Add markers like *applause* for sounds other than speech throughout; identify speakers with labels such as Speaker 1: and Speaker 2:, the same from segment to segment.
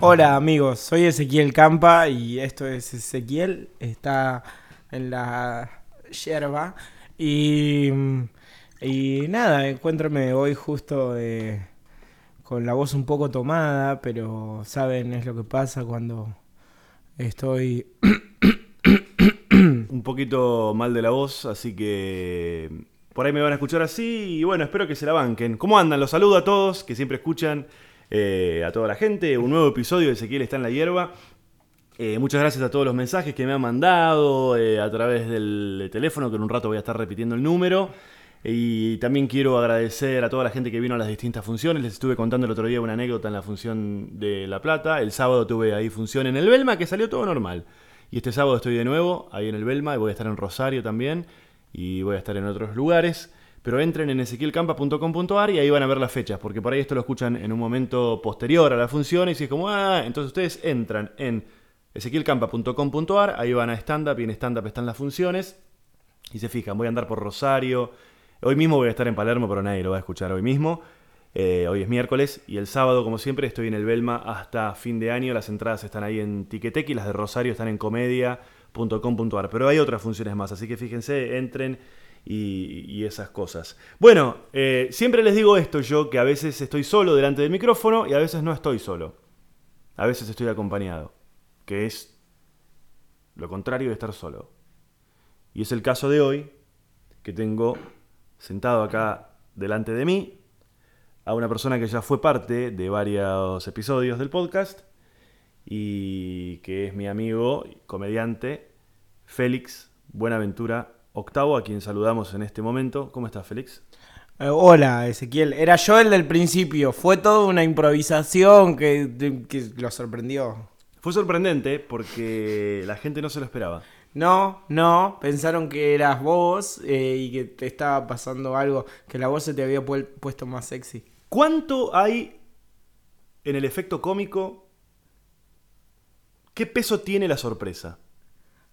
Speaker 1: Hola amigos, soy Ezequiel Campa y esto es Ezequiel, está en la yerba. Y, y nada, encuéntrame hoy justo con la voz un poco tomada, pero saben es lo que pasa cuando estoy *coughs*
Speaker 2: un poquito mal de la voz, así que por ahí me van a escuchar así. Y bueno, espero que se la banquen. ¿Cómo andan? Los saludo a todos que siempre escuchan, eh, a toda la gente. Un nuevo episodio de Ezequiel está en la hierba. Eh, muchas gracias a todos los mensajes que me han mandado eh, a través del teléfono, que en un rato voy a estar repitiendo el número. Y también quiero agradecer a toda la gente que vino a las distintas funciones. Les estuve contando el otro día una anécdota en la función de La Plata. El sábado tuve ahí función en el Belma, que salió todo normal. Y este sábado estoy de nuevo ahí en el Belma y voy a estar en Rosario también y voy a estar en otros lugares. Pero entren en ezequielcampa.com.ar y ahí van a ver las fechas, porque por ahí esto lo escuchan en un momento posterior a la función y si es como, ah, entonces ustedes entran en ezequielcampa.com.ar, ahí van a stand-up y en stand-up están las funciones y se fijan, voy a andar por Rosario, hoy mismo voy a estar en Palermo, pero nadie lo va a escuchar hoy mismo. Eh, hoy es miércoles y el sábado, como siempre, estoy en el Belma hasta fin de año. Las entradas están ahí en Tiquetec y las de Rosario están en comedia.com.ar. Pero hay otras funciones más, así que fíjense, entren y, esas cosas. Bueno, eh, siempre les digo esto yo, que a veces estoy solo delante del micrófono y a veces no estoy solo. A veces estoy acompañado, que es lo contrario de estar solo. Y es el caso de hoy, que tengo sentado acá delante de mí a una persona que ya fue parte de varios episodios del podcast y que es mi amigo comediante Félix Buenaventura Octavo, a quien saludamos en este momento. ¿Cómo estás, Félix?
Speaker 1: Eh, hola, Ezequiel. Era yo el del principio. Fue toda una improvisación que, que lo sorprendió.
Speaker 2: Fue sorprendente porque la gente no se lo esperaba.
Speaker 1: No, no, pensaron que eras vos eh, y que te estaba pasando algo, que la voz se te había puesto más sexy.
Speaker 2: ¿Cuánto hay en el efecto cómico? ¿Qué peso tiene la sorpresa?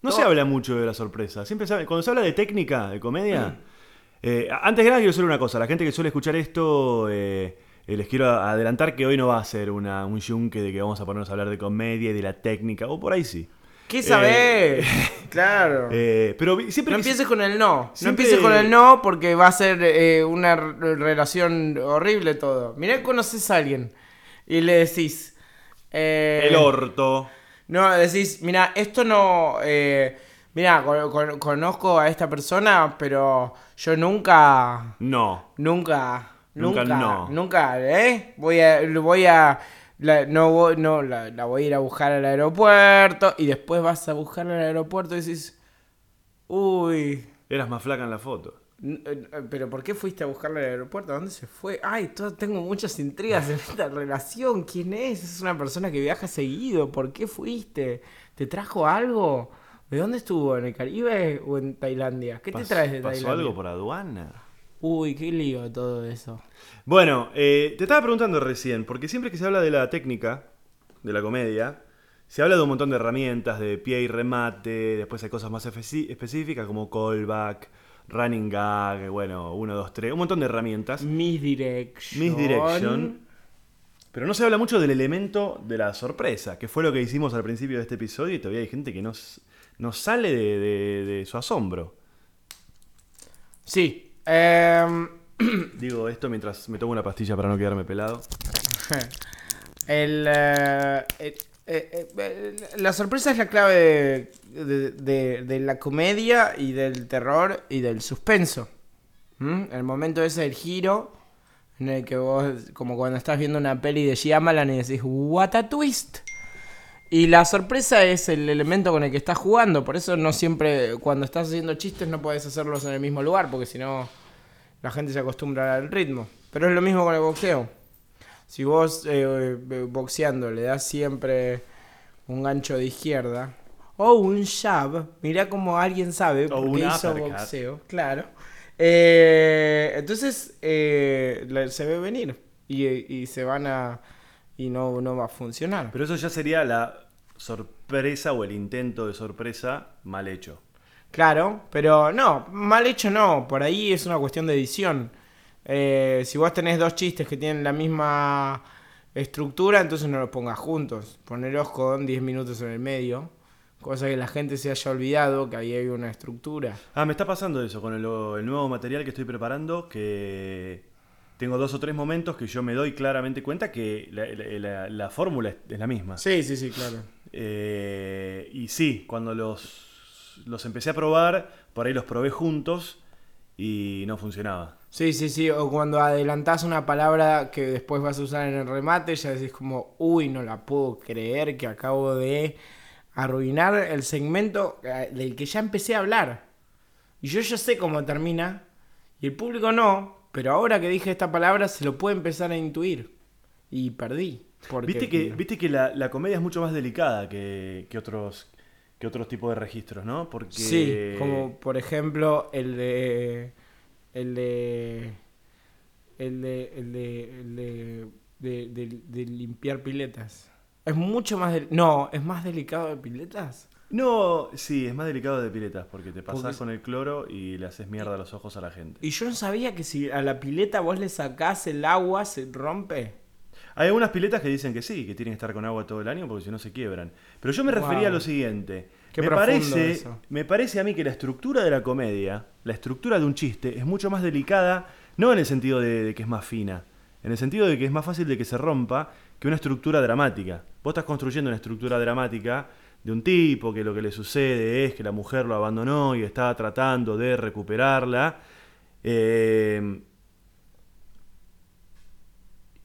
Speaker 2: No, se habla mucho de la sorpresa. Siempre cuando se habla de técnica, de comedia. Mm. Eh, antes de nada, quiero decir una cosa. La gente que suele escuchar esto, eh, eh, les quiero adelantar que hoy no va a ser una, un yunque de que vamos a ponernos a hablar de comedia y de la técnica. O por ahí sí.
Speaker 1: ¿Qué sabés? *laughs* claro.
Speaker 2: pero siempre
Speaker 1: no empieces con el no. No empieces con el no porque va a ser una relación horrible todo. Mirá que conoces a alguien y le decís.
Speaker 2: el orto.
Speaker 1: No, decís, mira, esto no. Eh, mira, conozco a esta persona, pero yo nunca.
Speaker 2: No.
Speaker 1: Nunca. Nunca, no. Nunca, ¿eh? Voy a. Voy a la, no, no la, voy a ir a buscar al aeropuerto y después vas a buscar al aeropuerto y decís, uy.
Speaker 2: Eras más flaca en la foto.
Speaker 1: Eh, eh, pero ¿por qué fuiste a buscarla al aeropuerto? ¿A dónde se fue? Ay, tengo muchas intrigas en esta relación. ¿Quién es? Es una persona que viaja seguido. ¿Por qué fuiste? ¿Te trajo algo? ¿De dónde estuvo? ¿En el Caribe o en Tailandia? ¿Qué te traes de Tailandia?
Speaker 2: ¿Pasó algo por aduana?
Speaker 1: Uy, qué lío todo eso.
Speaker 2: Bueno, eh, te estaba preguntando recién, porque siempre que se habla de la técnica, de la comedia, se habla de un montón de herramientas, de pie y remate, después hay cosas más específicas como callback, running gag, bueno, 1, 2, 3, un montón de herramientas.
Speaker 1: Misdirection.
Speaker 2: Misdirection. Pero no se habla mucho del elemento de la sorpresa, que fue lo que hicimos al principio de este episodio y todavía hay gente que no, sale de, su asombro.
Speaker 1: Sí. Em, *clears throat*
Speaker 2: Digo esto mientras me tomo una pastilla para no quedarme pelado. *laughs*
Speaker 1: el, eh, eh, eh, la sorpresa es la clave de, la comedia y del terror y del suspenso. El momento ese del giro, en el que vos, como cuando estás viendo una peli de Shyamalan y decís, what a twist. Y la sorpresa es el elemento con el que estás jugando, por eso no siempre, cuando estás haciendo chistes no puedes hacerlos en el mismo lugar, porque si no la gente se acostumbra al ritmo. Pero es lo mismo con el boxeo. Si vos eh, boxeando le das siempre un gancho de izquierda o un jab, mirá como alguien sabe porque hizo boxeo, claro. Eh, entonces eh, se ve venir y, se van a y no, no va a funcionar.
Speaker 2: Pero eso ya sería la sorpresa o el intento de sorpresa mal hecho.
Speaker 1: Claro, pero no, mal hecho no, por ahí es una cuestión de edición. Eh, si vos tenés dos chistes que tienen la misma estructura, entonces no los pongas juntos. Ponerlos con 10 minutos en el medio. Cosa que la gente se haya olvidado que ahí hay una estructura.
Speaker 2: Ah, me está pasando eso con el, el nuevo material que estoy preparando, que tengo dos o tres momentos que yo me doy claramente cuenta que la, la- la fórmula es, es la misma.
Speaker 1: Sí, sí, sí, claro.
Speaker 2: Eh, y sí, cuando los, los empecé a probar, por ahí los probé juntos y no funcionaba.
Speaker 1: Sí, sí, sí. O cuando adelantás una palabra que después vas a usar en el remate, ya decís como, uy, no la puedo creer que acabo de arruinar el segmento eh, del que ya empecé a hablar. Y yo ya sé cómo termina, y el público no, pero ahora que dije esta palabra se lo puede empezar a intuir. Y perdí. Porque
Speaker 2: Viste que, viste que la, la comedia es mucho más delicada que, que otros que otros tipos de registros, ¿no? Porque
Speaker 1: Sí, como por ejemplo el de. El de. El de. El de. El de, de, de- de limpiar piletas. Es mucho más. del- no, es más delicado de piletas.
Speaker 2: No, sí, es más delicado de piletas porque te pasás
Speaker 1: Porque-
Speaker 2: con el cloro y le haces mierda a los ojos a la gente.
Speaker 1: Y yo no sabía que si a la pileta vos le sacás el agua, se rompe.
Speaker 2: Hay algunas piletas que dicen que sí, que tienen que estar con agua todo el año porque si no se quiebran. Pero yo me refería a lo siguiente.
Speaker 1: Qué
Speaker 2: me, parece,
Speaker 1: eso.
Speaker 2: me parece a mí que la estructura de la comedia, la estructura de un chiste, es mucho más delicada, no en el sentido de, de que es más fina, en el sentido de que es más fácil de que se rompa que una estructura dramática. Vos estás construyendo una estructura dramática de un tipo que lo que le sucede es que la mujer lo abandonó y está tratando de recuperarla. Eh,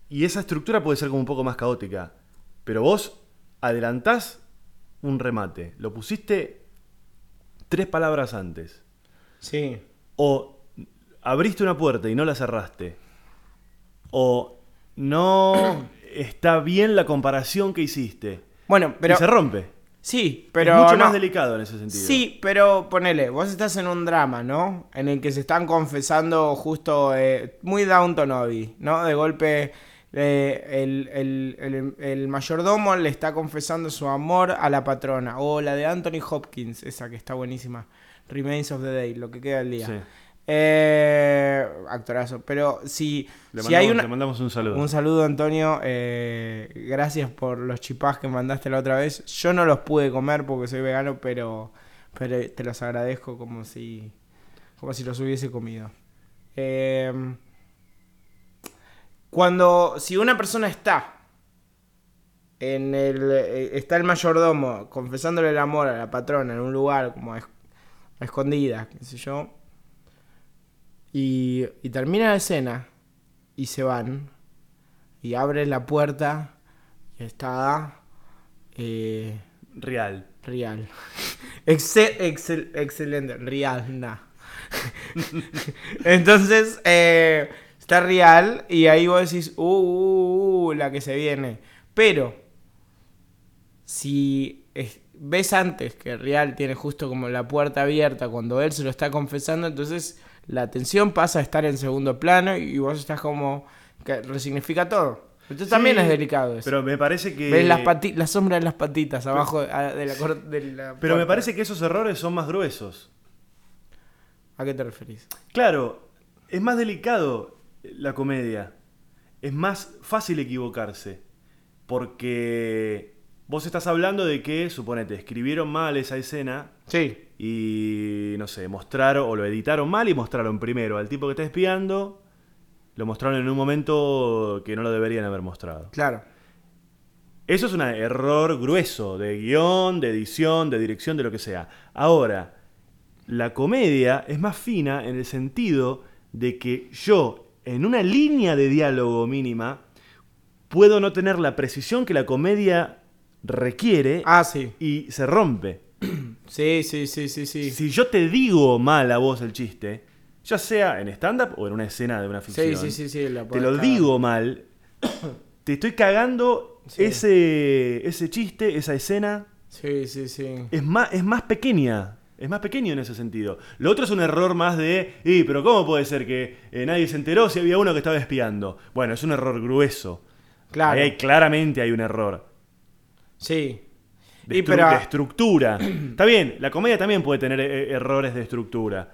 Speaker 2: y esa estructura puede ser como un poco más caótica. Pero vos adelantás un remate, lo pusiste tres palabras antes.
Speaker 1: Sí.
Speaker 2: O abriste una puerta y no la cerraste. O no está bien la comparación que hiciste.
Speaker 1: Bueno, pero.
Speaker 2: y se rompe.
Speaker 1: Sí, pero.
Speaker 2: es mucho
Speaker 1: no.
Speaker 2: más delicado en ese sentido.
Speaker 1: Sí, pero ponele, vos estás en un drama, ¿no? En el que se están confesando justo eh, muy Downton Abbey, ¿no? De golpe eh, el, el- el- el mayordomo le está confesando su amor a la patrona. O la de Anthony Hopkins, esa que está buenísima. Remains of the Day, lo que queda del día.
Speaker 2: Sí.
Speaker 1: Eh, actorazo. Pero si,
Speaker 2: Le,
Speaker 1: si
Speaker 2: mandamos,
Speaker 1: hay una...
Speaker 2: le mandamos un saludo.
Speaker 1: Un saludo, Antonio. eh, gracias por los chipás que mandaste la otra vez. Yo no los pude comer porque soy vegano, pero, pero te los agradezco como si, como si los hubiese comido. Eh, cuando, si una persona está en el, eh, está el mayordomo confesándole el amor a la patrona en un lugar como a, es- a escondidas, qué sé yo, y, y termina la escena y se van y abre la puerta y está eh,
Speaker 2: Real.
Speaker 1: real *laughs* Exce- excel- excelente real nah. *laughs* entonces eh, está real y ahí vos decís uh, uh, uh, la que se viene pero si es- ves antes que real tiene justo como la puerta abierta cuando él se lo está confesando entonces la atención pasa a estar en segundo plano y vos estás como que resignifica todo entonces también es delicado eso
Speaker 2: Pero me parece que.
Speaker 1: Ves las la sombra de las patitas abajo a- de la, de la
Speaker 2: Pero me parece que esos errores son más gruesos.
Speaker 1: ¿A qué te referís?
Speaker 2: Claro, es más delicado la comedia. Es más fácil equivocarse. Porque vos estás hablando de que, suponete, escribieron mal esa escena
Speaker 1: Sí.
Speaker 2: y, no sé, mostraron o lo editaron mal y mostraron primero al tipo que está espiando, lo mostraron en un momento que no lo deberían haber mostrado.
Speaker 1: Claro.
Speaker 2: Eso es un error grueso de guion, de edición, de dirección, de lo que sea. Ahora, la comedia es más fina en el sentido de que yo, en una línea de diálogo mínima, puedo no tener la precisión que la comedia requiere
Speaker 1: Ah, sí.
Speaker 2: y se rompe. *clears throat*
Speaker 1: Sí, sí, sí, sí, sí.
Speaker 2: Si yo te digo mal a vos el chiste, ya sea en stand-up o en una escena de una ficción,
Speaker 1: Sí, sí, sí, sí. la
Speaker 2: te lo
Speaker 1: cagar.
Speaker 2: digo mal, *coughs* te estoy cagando ese, ese chiste, esa escena,
Speaker 1: Sí, sí, sí.
Speaker 2: es más, es más pequeña. Es más pequeño en ese sentido. Lo otro es un error más de, y pero ¿cómo puede ser que eh, nadie se enteró si había uno que estaba espiando? Bueno, es un error grueso.
Speaker 1: Claro.
Speaker 2: Ahí hay, claramente hay un error.
Speaker 1: Sí.
Speaker 2: De,
Speaker 1: Y
Speaker 2: estru-
Speaker 1: pero-
Speaker 2: de estructura. *clears throat* Está bien, la comedia también puede tener eh, errores de estructura.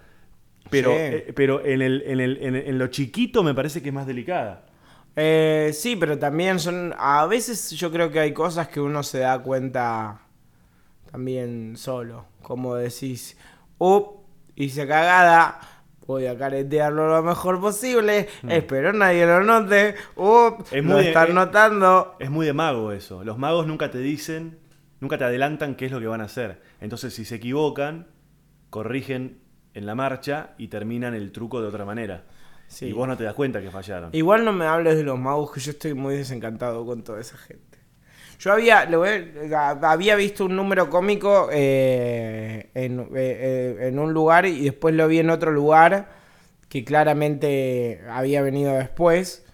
Speaker 2: Pero,
Speaker 1: Sí.
Speaker 2: eh, pero en, el, en, el- en en lo chiquito me parece que es más delicada.
Speaker 1: Sí, pero también son. A veces yo creo que hay cosas que uno se da cuenta también solo. Como decís, oh, hice cagada, voy a caretearlo lo mejor posible, espero nadie lo note, oh,
Speaker 2: Es
Speaker 1: lo
Speaker 2: muy de-
Speaker 1: están
Speaker 2: eh,
Speaker 1: notando.
Speaker 2: Es muy de mago eso. Los magos nunca te dicen, nunca te adelantan qué es lo que van a hacer. Entonces, si se equivocan, corrigen en la marcha y terminan el truco de otra manera.
Speaker 1: Sí.
Speaker 2: Y vos no te das cuenta que fallaron.
Speaker 1: Igual no me hables de los magos, que yo estoy muy desencantado con toda esa gente. Yo había, a- había visto un número cómico eh, en, eh, eh, en un lugar y después lo vi en otro lugar que claramente había venido después.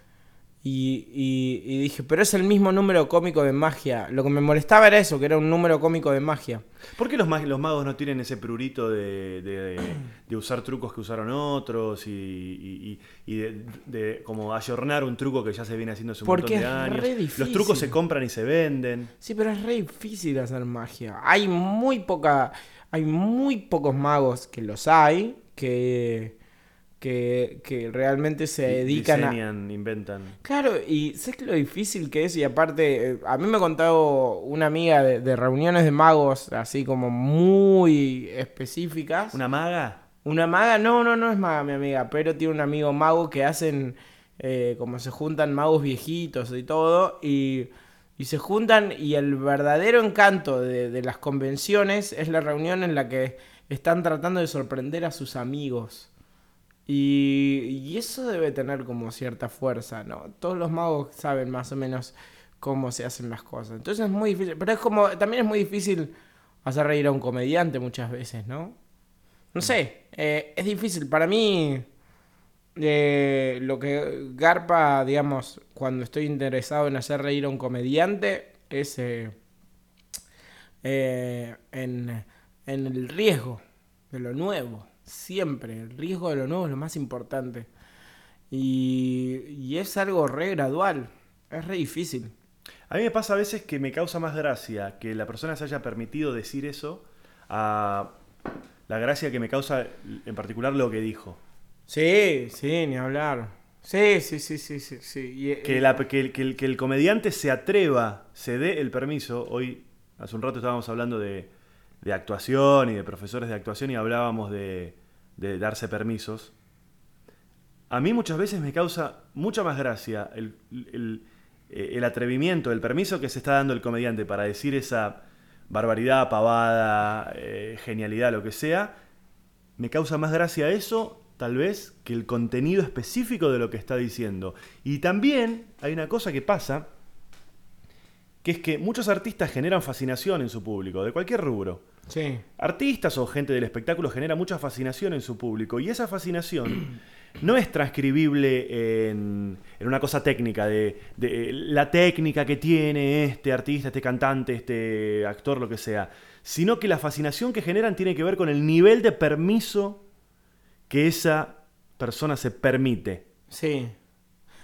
Speaker 1: Y, y- y dije, pero es el mismo número cómico de magia. Lo que me molestaba era eso, que era un número cómico de magia.
Speaker 2: ¿Por qué los, mag- los magos no tienen ese prurito de, de- de usar trucos que usaron otros y, y- de, de como ayornar un truco que ya se viene haciendo hace un
Speaker 1: Porque
Speaker 2: montón de años?
Speaker 1: re
Speaker 2: Los trucos se compran y se venden.
Speaker 1: Sí, pero es re difícil hacer magia. Hay muy poca. Hay muy pocos magos que los hay. Que. Que, que realmente se dedican a.
Speaker 2: Diseñan, inventan.
Speaker 1: Claro, y sé lo difícil que es. Y aparte, eh, a mí me ha contado una amiga de, de reuniones de magos, así como muy específicas.
Speaker 2: ¿Una maga?
Speaker 1: Una maga, no, no, no es maga mi amiga, pero tiene un amigo mago que hacen eh, como se juntan magos viejitos y todo, y, y se juntan y el verdadero encanto de, de las convenciones es la reunión en la que están tratando de sorprender a sus amigos. Y, y eso debe tener como cierta fuerza, ¿no? Todos los magos saben más o menos cómo se hacen las cosas. Entonces es muy difícil, pero es como, también es muy difícil hacer reír a un comediante muchas veces, ¿no? No sé, eh, es difícil. Para mí, eh, lo que garpa, digamos, cuando estoy interesado en hacer reír a un comediante es eh, eh, en, en el riesgo de lo nuevo. Siempre, el riesgo de lo nuevo es lo más importante. Y, y es algo re gradual, es re difícil.
Speaker 2: A mí me pasa a veces que me causa más gracia que la persona se haya permitido decir eso a la gracia que me causa en particular lo que dijo.
Speaker 1: Sí, sí, ni hablar. Sí, sí, sí, sí, sí. sí. Y, eh,
Speaker 2: Que, la- que que el- que el comediante se atreva, se dé el permiso. Hoy, hace un rato estábamos hablando de, de actuación y de profesores de actuación y hablábamos de, darse permisos. A mí muchas veces me causa mucha más gracia eh, el atrevimiento, el permiso que se está dando el comediante para decir esa barbaridad, pavada, eh, genialidad, lo que sea. Me causa más gracia eso, tal vez, que el contenido específico de lo que está diciendo. Y también hay una cosa que pasa, que es que muchos artistas generan fascinación en su público, de cualquier rubro.
Speaker 1: Sí.
Speaker 2: Artistas o gente del espectáculo genera mucha fascinación en su público y esa fascinación no es transcribible en, en una cosa técnica, de, de la técnica que tiene este artista, este cantante, este actor, lo que sea, sino que la fascinación que generan tiene que ver con el nivel de permiso que esa persona se permite.
Speaker 1: Sí.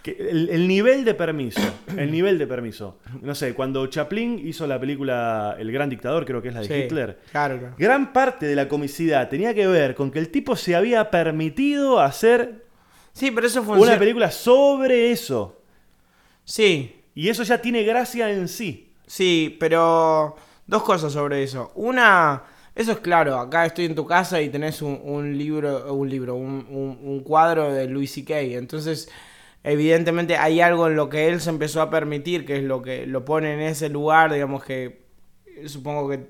Speaker 2: Que el, el nivel de permiso, el nivel de permiso. No sé, cuando Chaplin hizo la película El Gran Dictador, creo que es la de
Speaker 1: sí.
Speaker 2: Hitler,
Speaker 1: Claro, claro.
Speaker 2: Gran parte de la comicidad tenía que ver con que el tipo se había permitido hacer
Speaker 1: Sí, pero eso funciona.
Speaker 2: una película sobre eso.
Speaker 1: Sí,
Speaker 2: Y eso ya tiene gracia en sí.
Speaker 1: sí, pero dos cosas sobre eso. Una, eso es claro, acá estoy en tu casa y tenés un, un libro, un libro, un, un- un cuadro de Louis C.K. Entonces, evidentemente hay algo en lo que él se empezó a permitir, que es lo que lo pone en ese lugar, digamos que eh, supongo que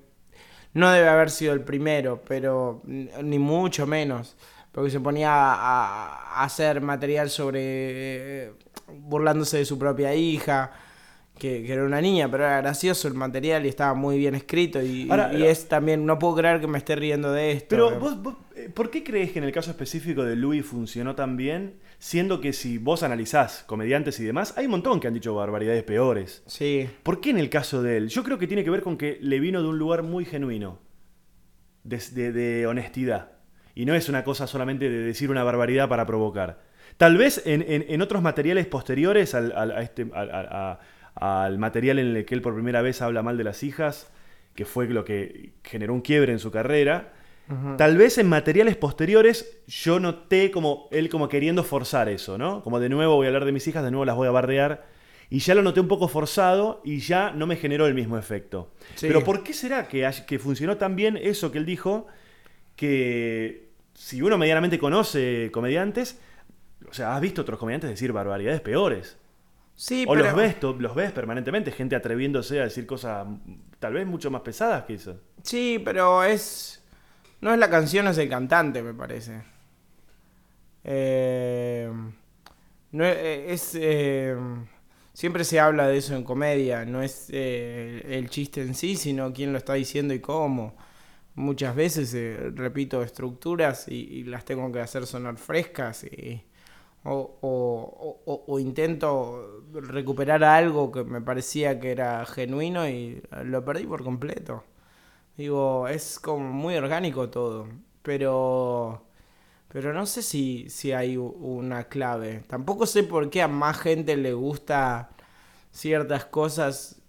Speaker 1: no debe haber sido el primero, pero ni mucho menos. Porque se ponía a, a hacer material sobre. eh, burlándose de su propia hija, que, que era una niña, pero era gracioso el material y estaba muy bien escrito. Y, y-
Speaker 2: Ahora,
Speaker 1: y es también. No puedo creer que me esté riendo de esto.
Speaker 2: Pero vos, vos, eh, ¿por qué crees que en el caso específico de Louis funcionó tan bien? Siendo que si vos analizás comediantes y demás, hay un montón que han dicho barbaridades peores.
Speaker 1: Sí,
Speaker 2: ¿Por qué en el caso de él? Yo creo que tiene que ver con que le vino de un lugar muy genuino, de, de- de honestidad. Y no es una cosa solamente de decir una barbaridad para provocar. Tal vez en, en- en otros materiales posteriores al, al- a este, al- a- a- al material en el que él por primera vez habla mal de las hijas, que fue lo que generó un quiebre en su carrera, Tal vez en materiales posteriores yo noté como él como queriendo forzar eso, ¿no? Como de nuevo voy a hablar de mis hijas, de nuevo las voy a bardear. Y ya lo noté un poco forzado y ya no me generó el mismo efecto.
Speaker 1: Sí.
Speaker 2: Pero ¿por qué será que, que funcionó tan bien eso que él dijo? Que si uno medianamente conoce comediantes, o sea, has visto otros comediantes decir barbaridades peores.
Speaker 1: Sí,
Speaker 2: o
Speaker 1: pero...
Speaker 2: los ves, los ves permanentemente, gente atreviéndose a decir cosas mm, tal vez mucho más pesadas que eso.
Speaker 1: Sí, pero es... No es la canción, es el cantante, me parece. Eh, no es... es, eh, siempre se habla de eso en comedia, no es eh, el chiste en sí, sino quién lo está diciendo y cómo. Muchas veces repito estructuras y, y las tengo que hacer sonar frescas y, o, intento recuperar algo que me parecía que era genuino y lo perdí por completo. Digo, es como muy orgánico todo, pero pero no sé si, si hay una clave. Tampoco sé por qué a más gente le gusta ciertas cosas,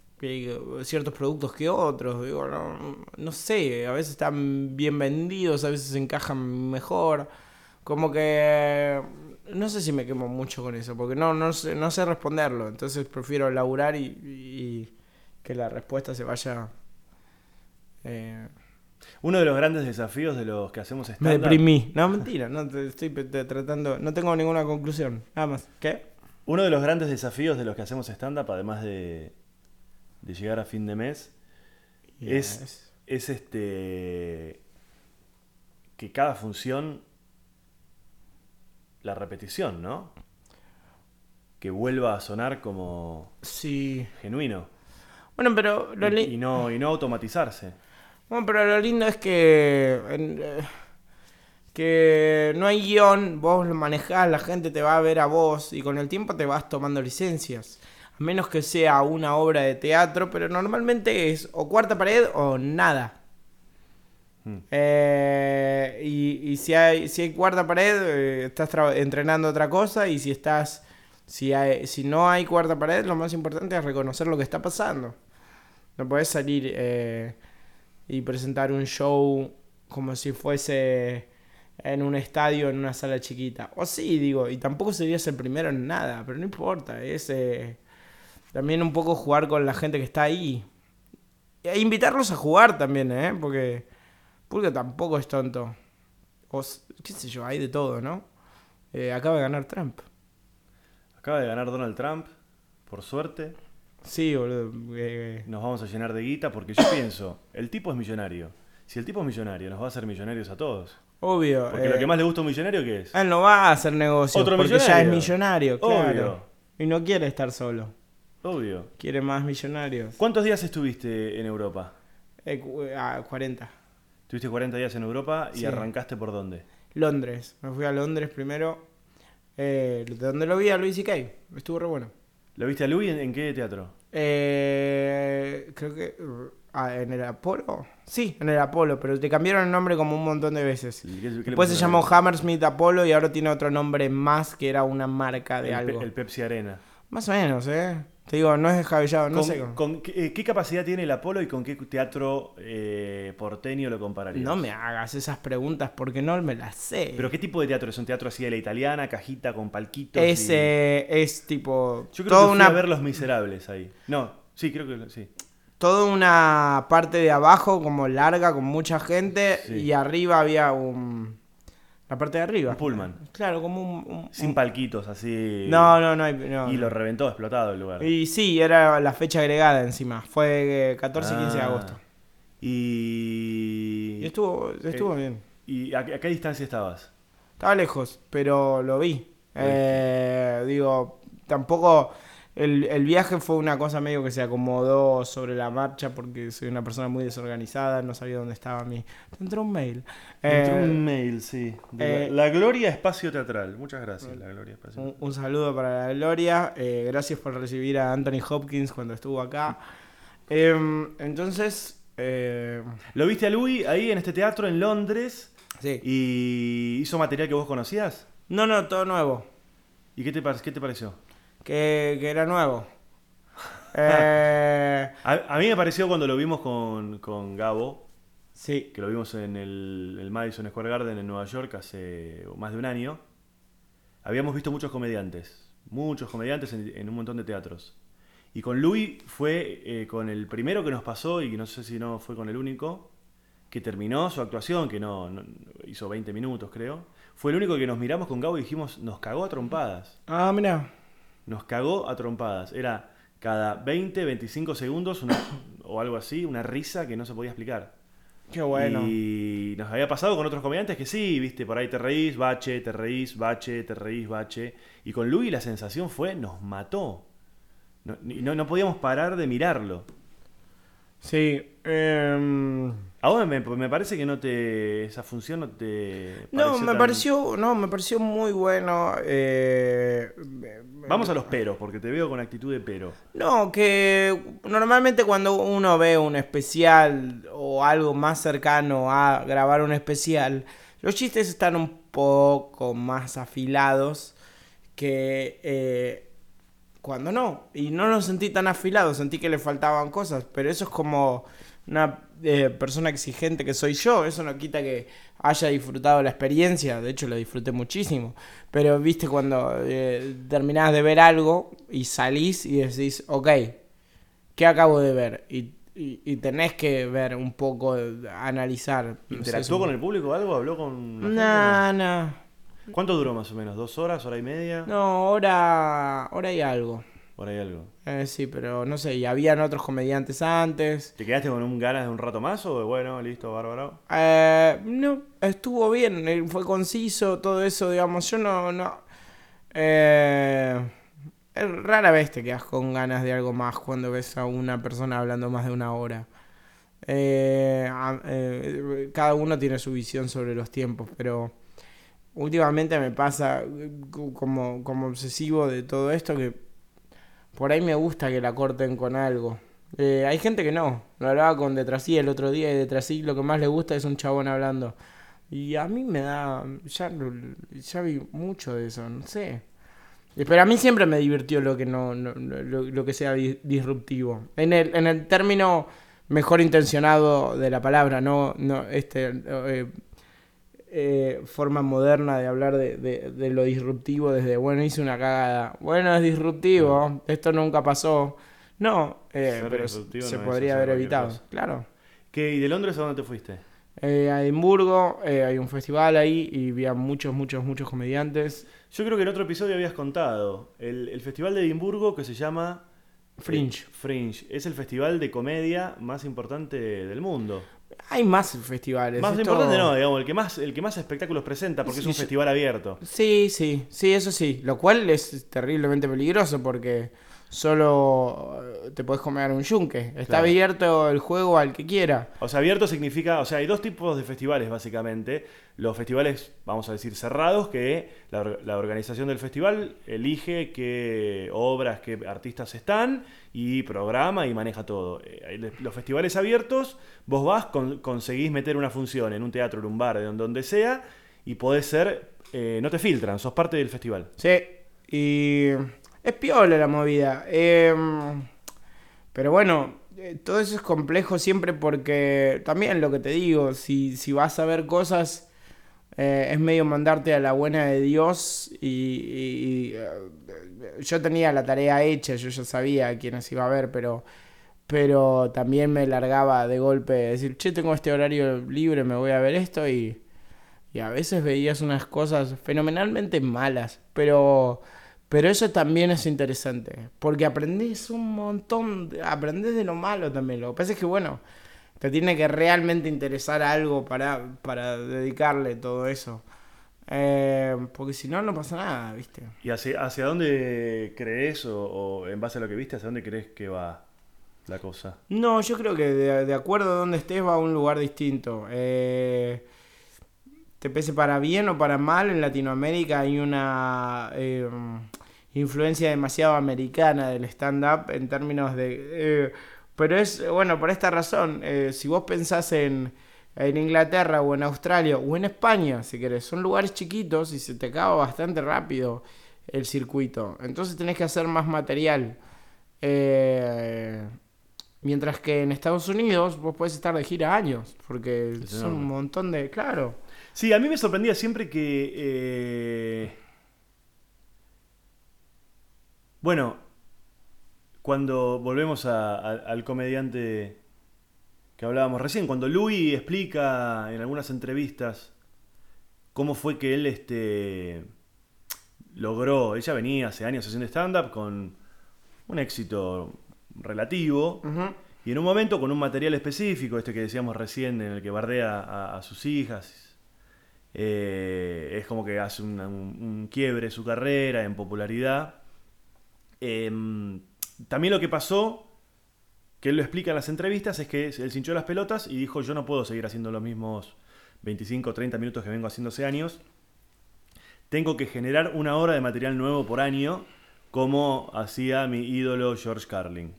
Speaker 1: ciertos productos que otros. Digo, no, no sé, a veces están bien vendidos, a veces encajan mejor. Como que no sé si me quemo mucho con eso, porque no, no, sé, no sé responderlo. Entonces prefiero laburar y, y que la respuesta se vaya... eh,
Speaker 2: Uno de los grandes desafíos de los que hacemos
Speaker 1: me
Speaker 2: stand-up.
Speaker 1: deprimí. No, mentira, no te estoy te- tratando. No tengo ninguna conclusión. Nada más. ¿Qué?
Speaker 2: Uno de los grandes desafíos de los que hacemos stand-up, además de, de llegar a fin de mes, es, es este. que cada función. La repetición, ¿no? Que vuelva a sonar como
Speaker 1: Sí.
Speaker 2: genuino.
Speaker 1: Bueno, pero lo,
Speaker 2: Y, y no, y no automatizarse.
Speaker 1: bueno, pero lo lindo es que. en- eh, que no hay guion, vos lo manejás, la gente te va a ver a vos y con el tiempo te vas tomando licencias. A menos que sea una obra de teatro, pero normalmente es o cuarta pared o nada.
Speaker 2: Mm.
Speaker 1: Eh, y, y si hay si hay cuarta pared, eh, estás entrenando otra cosa. Y si estás. Si, hay- si no hay cuarta pared, lo más importante es reconocer lo que está pasando. No podés salir eh, y presentar un show como si fuese en un estadio, en una sala chiquita. O sí, digo, y tampoco serías el primero en nada, pero no importa. Es también un poco jugar con la gente que está ahí. E invitarlos a jugar también, ¿eh? Porque, porque tampoco es tonto. O, qué sé yo, hay de todo, ¿no? Eh, acaba de ganar Trump.
Speaker 2: Acaba de ganar Donald Trump, por suerte.
Speaker 1: Sí, boludo. eh,
Speaker 2: Nos vamos a llenar de guita porque yo pienso, el tipo es millonario. Si el tipo es millonario, nos va a hacer millonarios a todos.
Speaker 1: obvio.
Speaker 2: Porque
Speaker 1: eh,
Speaker 2: lo que más le gusta a un millonario, ¿qué es?
Speaker 1: Él no va a hacer negocios
Speaker 2: Otro
Speaker 1: porque ya es
Speaker 2: millonario.
Speaker 1: millonario, claro.
Speaker 2: Obvio.
Speaker 1: Y no quiere estar solo.
Speaker 2: Obvio.
Speaker 1: Quiere más millonarios.
Speaker 2: ¿Cuántos días estuviste en Europa?
Speaker 1: Eh, cu- a 40.
Speaker 2: Estuviste 40 días en Europa y
Speaker 1: Sí.
Speaker 2: arrancaste por dónde?
Speaker 1: Londres. Me fui a Londres primero. Eh, de donde lo vi a Luis y Kay. Estuvo re bueno.
Speaker 2: ¿Lo viste a Louis en, en qué teatro?
Speaker 1: Eh, creo que. ah, ¿En el Apolo? Sí, en el Apolo, pero te cambiaron el nombre como un montón de veces.
Speaker 2: ¿Y qué- qué le
Speaker 1: Después se llamó Hammersmith Apollo y ahora tiene otro nombre más que era una marca de
Speaker 2: el,
Speaker 1: algo.
Speaker 2: Pe- el Pepsi Arena.
Speaker 1: Más o menos, ¿eh? Te digo, no es descabellado, no
Speaker 2: ¿Con,
Speaker 1: sé.
Speaker 2: con qué, eh, qué capacidad tiene el Apolo y con qué teatro eh, porteño lo compararías?
Speaker 1: No me hagas esas preguntas porque no me las sé.
Speaker 2: ¿Pero qué tipo de teatro? ¿Es un teatro así de la italiana, cajita, con palquitos?
Speaker 1: es,
Speaker 2: y-
Speaker 1: eh, es tipo.
Speaker 2: Yo creo
Speaker 1: toda
Speaker 2: que fui
Speaker 1: una,
Speaker 2: a ver Los Miserables ahí. No, sí, creo que sí.
Speaker 1: toda una parte de abajo como larga con mucha gente
Speaker 2: Sí.
Speaker 1: y arriba había un. La parte de arriba.
Speaker 2: Un pullman.
Speaker 1: Claro, como un. un-
Speaker 2: Sin
Speaker 1: un-
Speaker 2: palquitos, así.
Speaker 1: No, no, no. hay- no,
Speaker 2: Y lo reventó, explotado el lugar.
Speaker 1: Y sí, era la fecha agregada encima. Fue eh, 14 y 15 de
Speaker 2: Ah.
Speaker 1: agosto.
Speaker 2: Y.
Speaker 1: Y estuvo, estuvo
Speaker 2: Eh,
Speaker 1: bien.
Speaker 2: ¿Y a, qué- a qué distancia estabas?
Speaker 1: Estaba lejos, pero lo vi. Eh, digo, tampoco. El, el viaje fue una cosa medio que se acomodó sobre la marcha porque soy una persona muy desorganizada, no sabía dónde estaba mi. Te entró un mail.
Speaker 2: Entró
Speaker 1: Eh,
Speaker 2: un mail, sí.
Speaker 1: eh,
Speaker 2: la, la Gloria Espacio Teatral. Muchas gracias, la Gloria Espacio
Speaker 1: un, un saludo para la Gloria. eh, gracias por recibir a Anthony Hopkins cuando estuvo acá. Em, entonces. eh,
Speaker 2: ¿Lo viste a Louis ahí en este teatro en Londres?
Speaker 1: sí.
Speaker 2: ¿Y hizo material que vos conocías?
Speaker 1: No, no, todo nuevo.
Speaker 2: ¿Y qué te, qué te pareció?
Speaker 1: Que, que era nuevo. *laughs* Eh,
Speaker 2: A, a mí me pareció cuando lo vimos con, con Gabo,
Speaker 1: Sí.
Speaker 2: que lo vimos en el, el Madison Square Garden en Nueva York hace más de un año, habíamos visto muchos comediantes, muchos comediantes en, en un montón de teatros. Y con Louis fue eh, con el primero que nos pasó, y no sé si no fue con el único, que terminó su actuación, que no, no- hizo 20 minutos creo. Fue el único que nos miramos con Gabo y dijimos, nos cagó a trompadas.
Speaker 1: Ah, mira.
Speaker 2: Nos cagó a trompadas. Era cada 20, 25 segundos una- o algo así, una risa que no se podía explicar.
Speaker 1: Qué bueno.
Speaker 2: Y nos había pasado con otros comediantes que sí, viste, por ahí te reís, bache, te reís, bache, te reís, bache. Y con Louis la sensación fue, nos mató. No, no, no podíamos parar de mirarlo.
Speaker 1: Sí. em,
Speaker 2: Ahora me, me parece que no te. Esa función no te.
Speaker 1: No, me
Speaker 2: tan-
Speaker 1: pareció, no, me pareció muy bueno. eh,
Speaker 2: Vamos a los peros, porque te veo con actitud de pero.
Speaker 1: No, que normalmente cuando uno ve un especial o algo más cercano a grabar un especial, los chistes están un poco más afilados que eh, cuando no. Y no los sentí tan afilados, sentí que le faltaban cosas, pero eso es como una eh, persona exigente que soy yo, eso no quita que haya disfrutado la experiencia, de hecho lo disfruté muchísimo, pero viste cuando eh, terminás de ver algo y salís y decís, ok, ¿qué acabo de ver? Y, y- y tenés que ver un poco, analizar.
Speaker 2: ¿Interactuó con el público algo? ¿Habló con la gente?
Speaker 1: Nah, nah.
Speaker 2: ¿Cuánto duró más o menos? ¿Dos horas, hora y media?
Speaker 1: No, hora, hora y algo.
Speaker 2: Por ahí algo.
Speaker 1: Eh, sí, pero no sé, y habían otros comediantes antes.
Speaker 2: ¿Te quedaste con un ganas de un rato más o bueno, listo, bárbaro?
Speaker 1: Eh, no, estuvo bien, eh, fue conciso, todo eso, digamos, yo no, no... Eh, rara vez te quedas con ganas de algo más cuando ves a una persona hablando más de una hora. Eh, eh, cada uno tiene su visión sobre los tiempos, pero últimamente me pasa co- como, como obsesivo de todo esto que por ahí me gusta que la corten con algo. Eh, hay gente que no. Lo hablaba con Detrasí el otro día y Detrasí lo que más le gusta es un chabón hablando. Y a mí me da... Ya, vi mucho de eso, no sé. Eh, Pero a mí siempre me divirtió lo que no, no- lo, lo que sea di- disruptivo. En el, en el término mejor intencionado de la palabra, no, no este eh, eh, forma moderna de hablar de, de- de lo disruptivo desde, bueno, hice una cagada. Bueno, es disruptivo, esto nunca pasó. No, eh, pero se
Speaker 2: no
Speaker 1: podría haber evitado.
Speaker 2: cosa.
Speaker 1: Claro.
Speaker 2: ¿Qué, ¿Y de Londres a dónde te fuiste?
Speaker 1: Eh, a Edimburgo eh, hay un festival ahí y vi a muchos, muchos, muchos comediantes.
Speaker 2: Yo creo que en otro episodio habías contado el, el festival de Edimburgo que se llama
Speaker 1: Fringe.
Speaker 2: eh, Fringe. Es el festival de comedia más importante del mundo.
Speaker 1: Hay más festivales.
Speaker 2: Más
Speaker 1: esto-
Speaker 2: importante no, digamos, el que más, el que más espectáculos presenta, porque es un
Speaker 1: yo-
Speaker 2: festival abierto.
Speaker 1: Sí, sí, sí, eso sí. Lo cual es terriblemente peligroso porque solo eh, te puedes comer un yunque. Está
Speaker 2: Claro.
Speaker 1: abierto el juego al que quiera.
Speaker 2: O sea, abierto significa, o sea, hay dos tipos de festivales básicamente. Los festivales, vamos a decir, cerrados, que la, la organización del festival elige qué obras, qué artistas están y programa y maneja todo. Eh, Los festivales abiertos, vos vas, con- conseguís meter una función en un teatro, en un bar, en donde sea, y podés ser, eh, no te filtran, sos parte del festival.
Speaker 1: Sí, y es piola la movida. Em, pero bueno, eh, todo eso es complejo siempre porque también lo que te digo, si, si vas a ver cosas, eh, es medio mandarte a la buena de Dios y, eh, yo tenía la tarea hecha, yo ya sabía quiénes iba a ver, pero... Pero también me largaba de golpe, decir, che, tengo este horario libre, me voy a ver esto y, y a veces veías unas cosas fenomenalmente malas, pero, pero eso también es interesante, porque aprendes un montón, aprendes de lo malo también. Lo que pasa es que, bueno, te tiene que realmente interesar algo para, para dedicarle todo eso. Eh, porque si no, no pasa nada, ¿viste?
Speaker 2: ¿Y hacia, hacia dónde crees, o, o en base a lo que viste, hacia dónde crees que va la cosa?
Speaker 1: No, yo creo que de, de acuerdo a donde estés va a un lugar distinto. Eh, te pese para bien o para mal, en Latinoamérica hay una eh, influencia demasiado americana del stand-up en términos de... eh, pero es, bueno, por esta razón, eh, si vos pensás en, en Inglaterra o en Australia o en España, si querés, son lugares chiquitos y se te acaba bastante rápido el circuito. Entonces tenés que hacer más material. Eh, Mientras que en Estados Unidos vos podés estar de gira años, porque
Speaker 2: Es
Speaker 1: son un montón de... Claro.
Speaker 2: Sí, a mí me sorprendía siempre que. eh, Bueno, cuando volvemos a- a- al comediante que hablábamos recién, cuando Louis explica en algunas entrevistas cómo fue que él este, logró. Ella venía hace años haciendo stand-up con un éxito relativo. Y en un momento con un material específico, este que decíamos recién, en el que bardea a, a sus hijas, eh, es como que hace una- un, un quiebre su carrera en popularidad. Em, también lo que pasó, que él lo explica en las entrevistas, es que él cinchó las pelotas y dijo, yo no puedo seguir haciendo los mismos 25 o 30 minutos que vengo haciendo hace años. Tengo que generar una hora de material nuevo por año, como hacía mi ídolo George Carlin.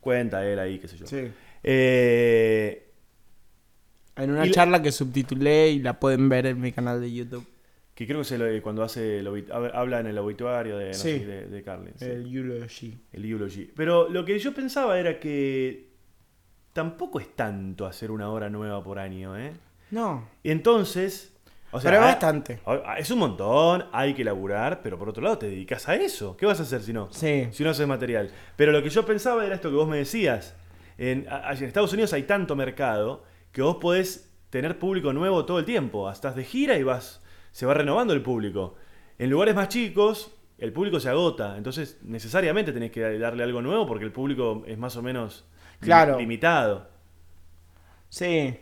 Speaker 2: Cuenta él ahí, qué sé yo.
Speaker 1: Sí.
Speaker 2: Eh,
Speaker 1: En una
Speaker 2: Y
Speaker 1: charla que subtitulé y la pueden ver en mi canal de YouTube.
Speaker 2: Que creo que se lo- cuando hace el habla en el obituario de, no
Speaker 1: Sí.
Speaker 2: sé, de, de Carlin. sí.
Speaker 1: El Eulogy.
Speaker 2: El eulogy. Pero lo que yo pensaba era que tampoco es tanto hacer una hora nueva por año, ¿eh?
Speaker 1: No.
Speaker 2: Entonces, o sea,
Speaker 1: Pero es bastante.
Speaker 2: es un montón, hay que laburar, pero por otro lado te dedicas a eso. ¿Qué vas a hacer si no?
Speaker 1: Sí.
Speaker 2: Si no haces material. Pero lo que yo pensaba era esto que vos me decías. En, en Estados Unidos hay tanto mercado que vos podés tener público nuevo todo el tiempo. Estás de gira y vas, se va renovando el público. En lugares más chicos, el público se agota. Entonces, necesariamente tenés que darle algo nuevo porque el público es más o menos
Speaker 1: Claro.
Speaker 2: limitado.
Speaker 1: Sí.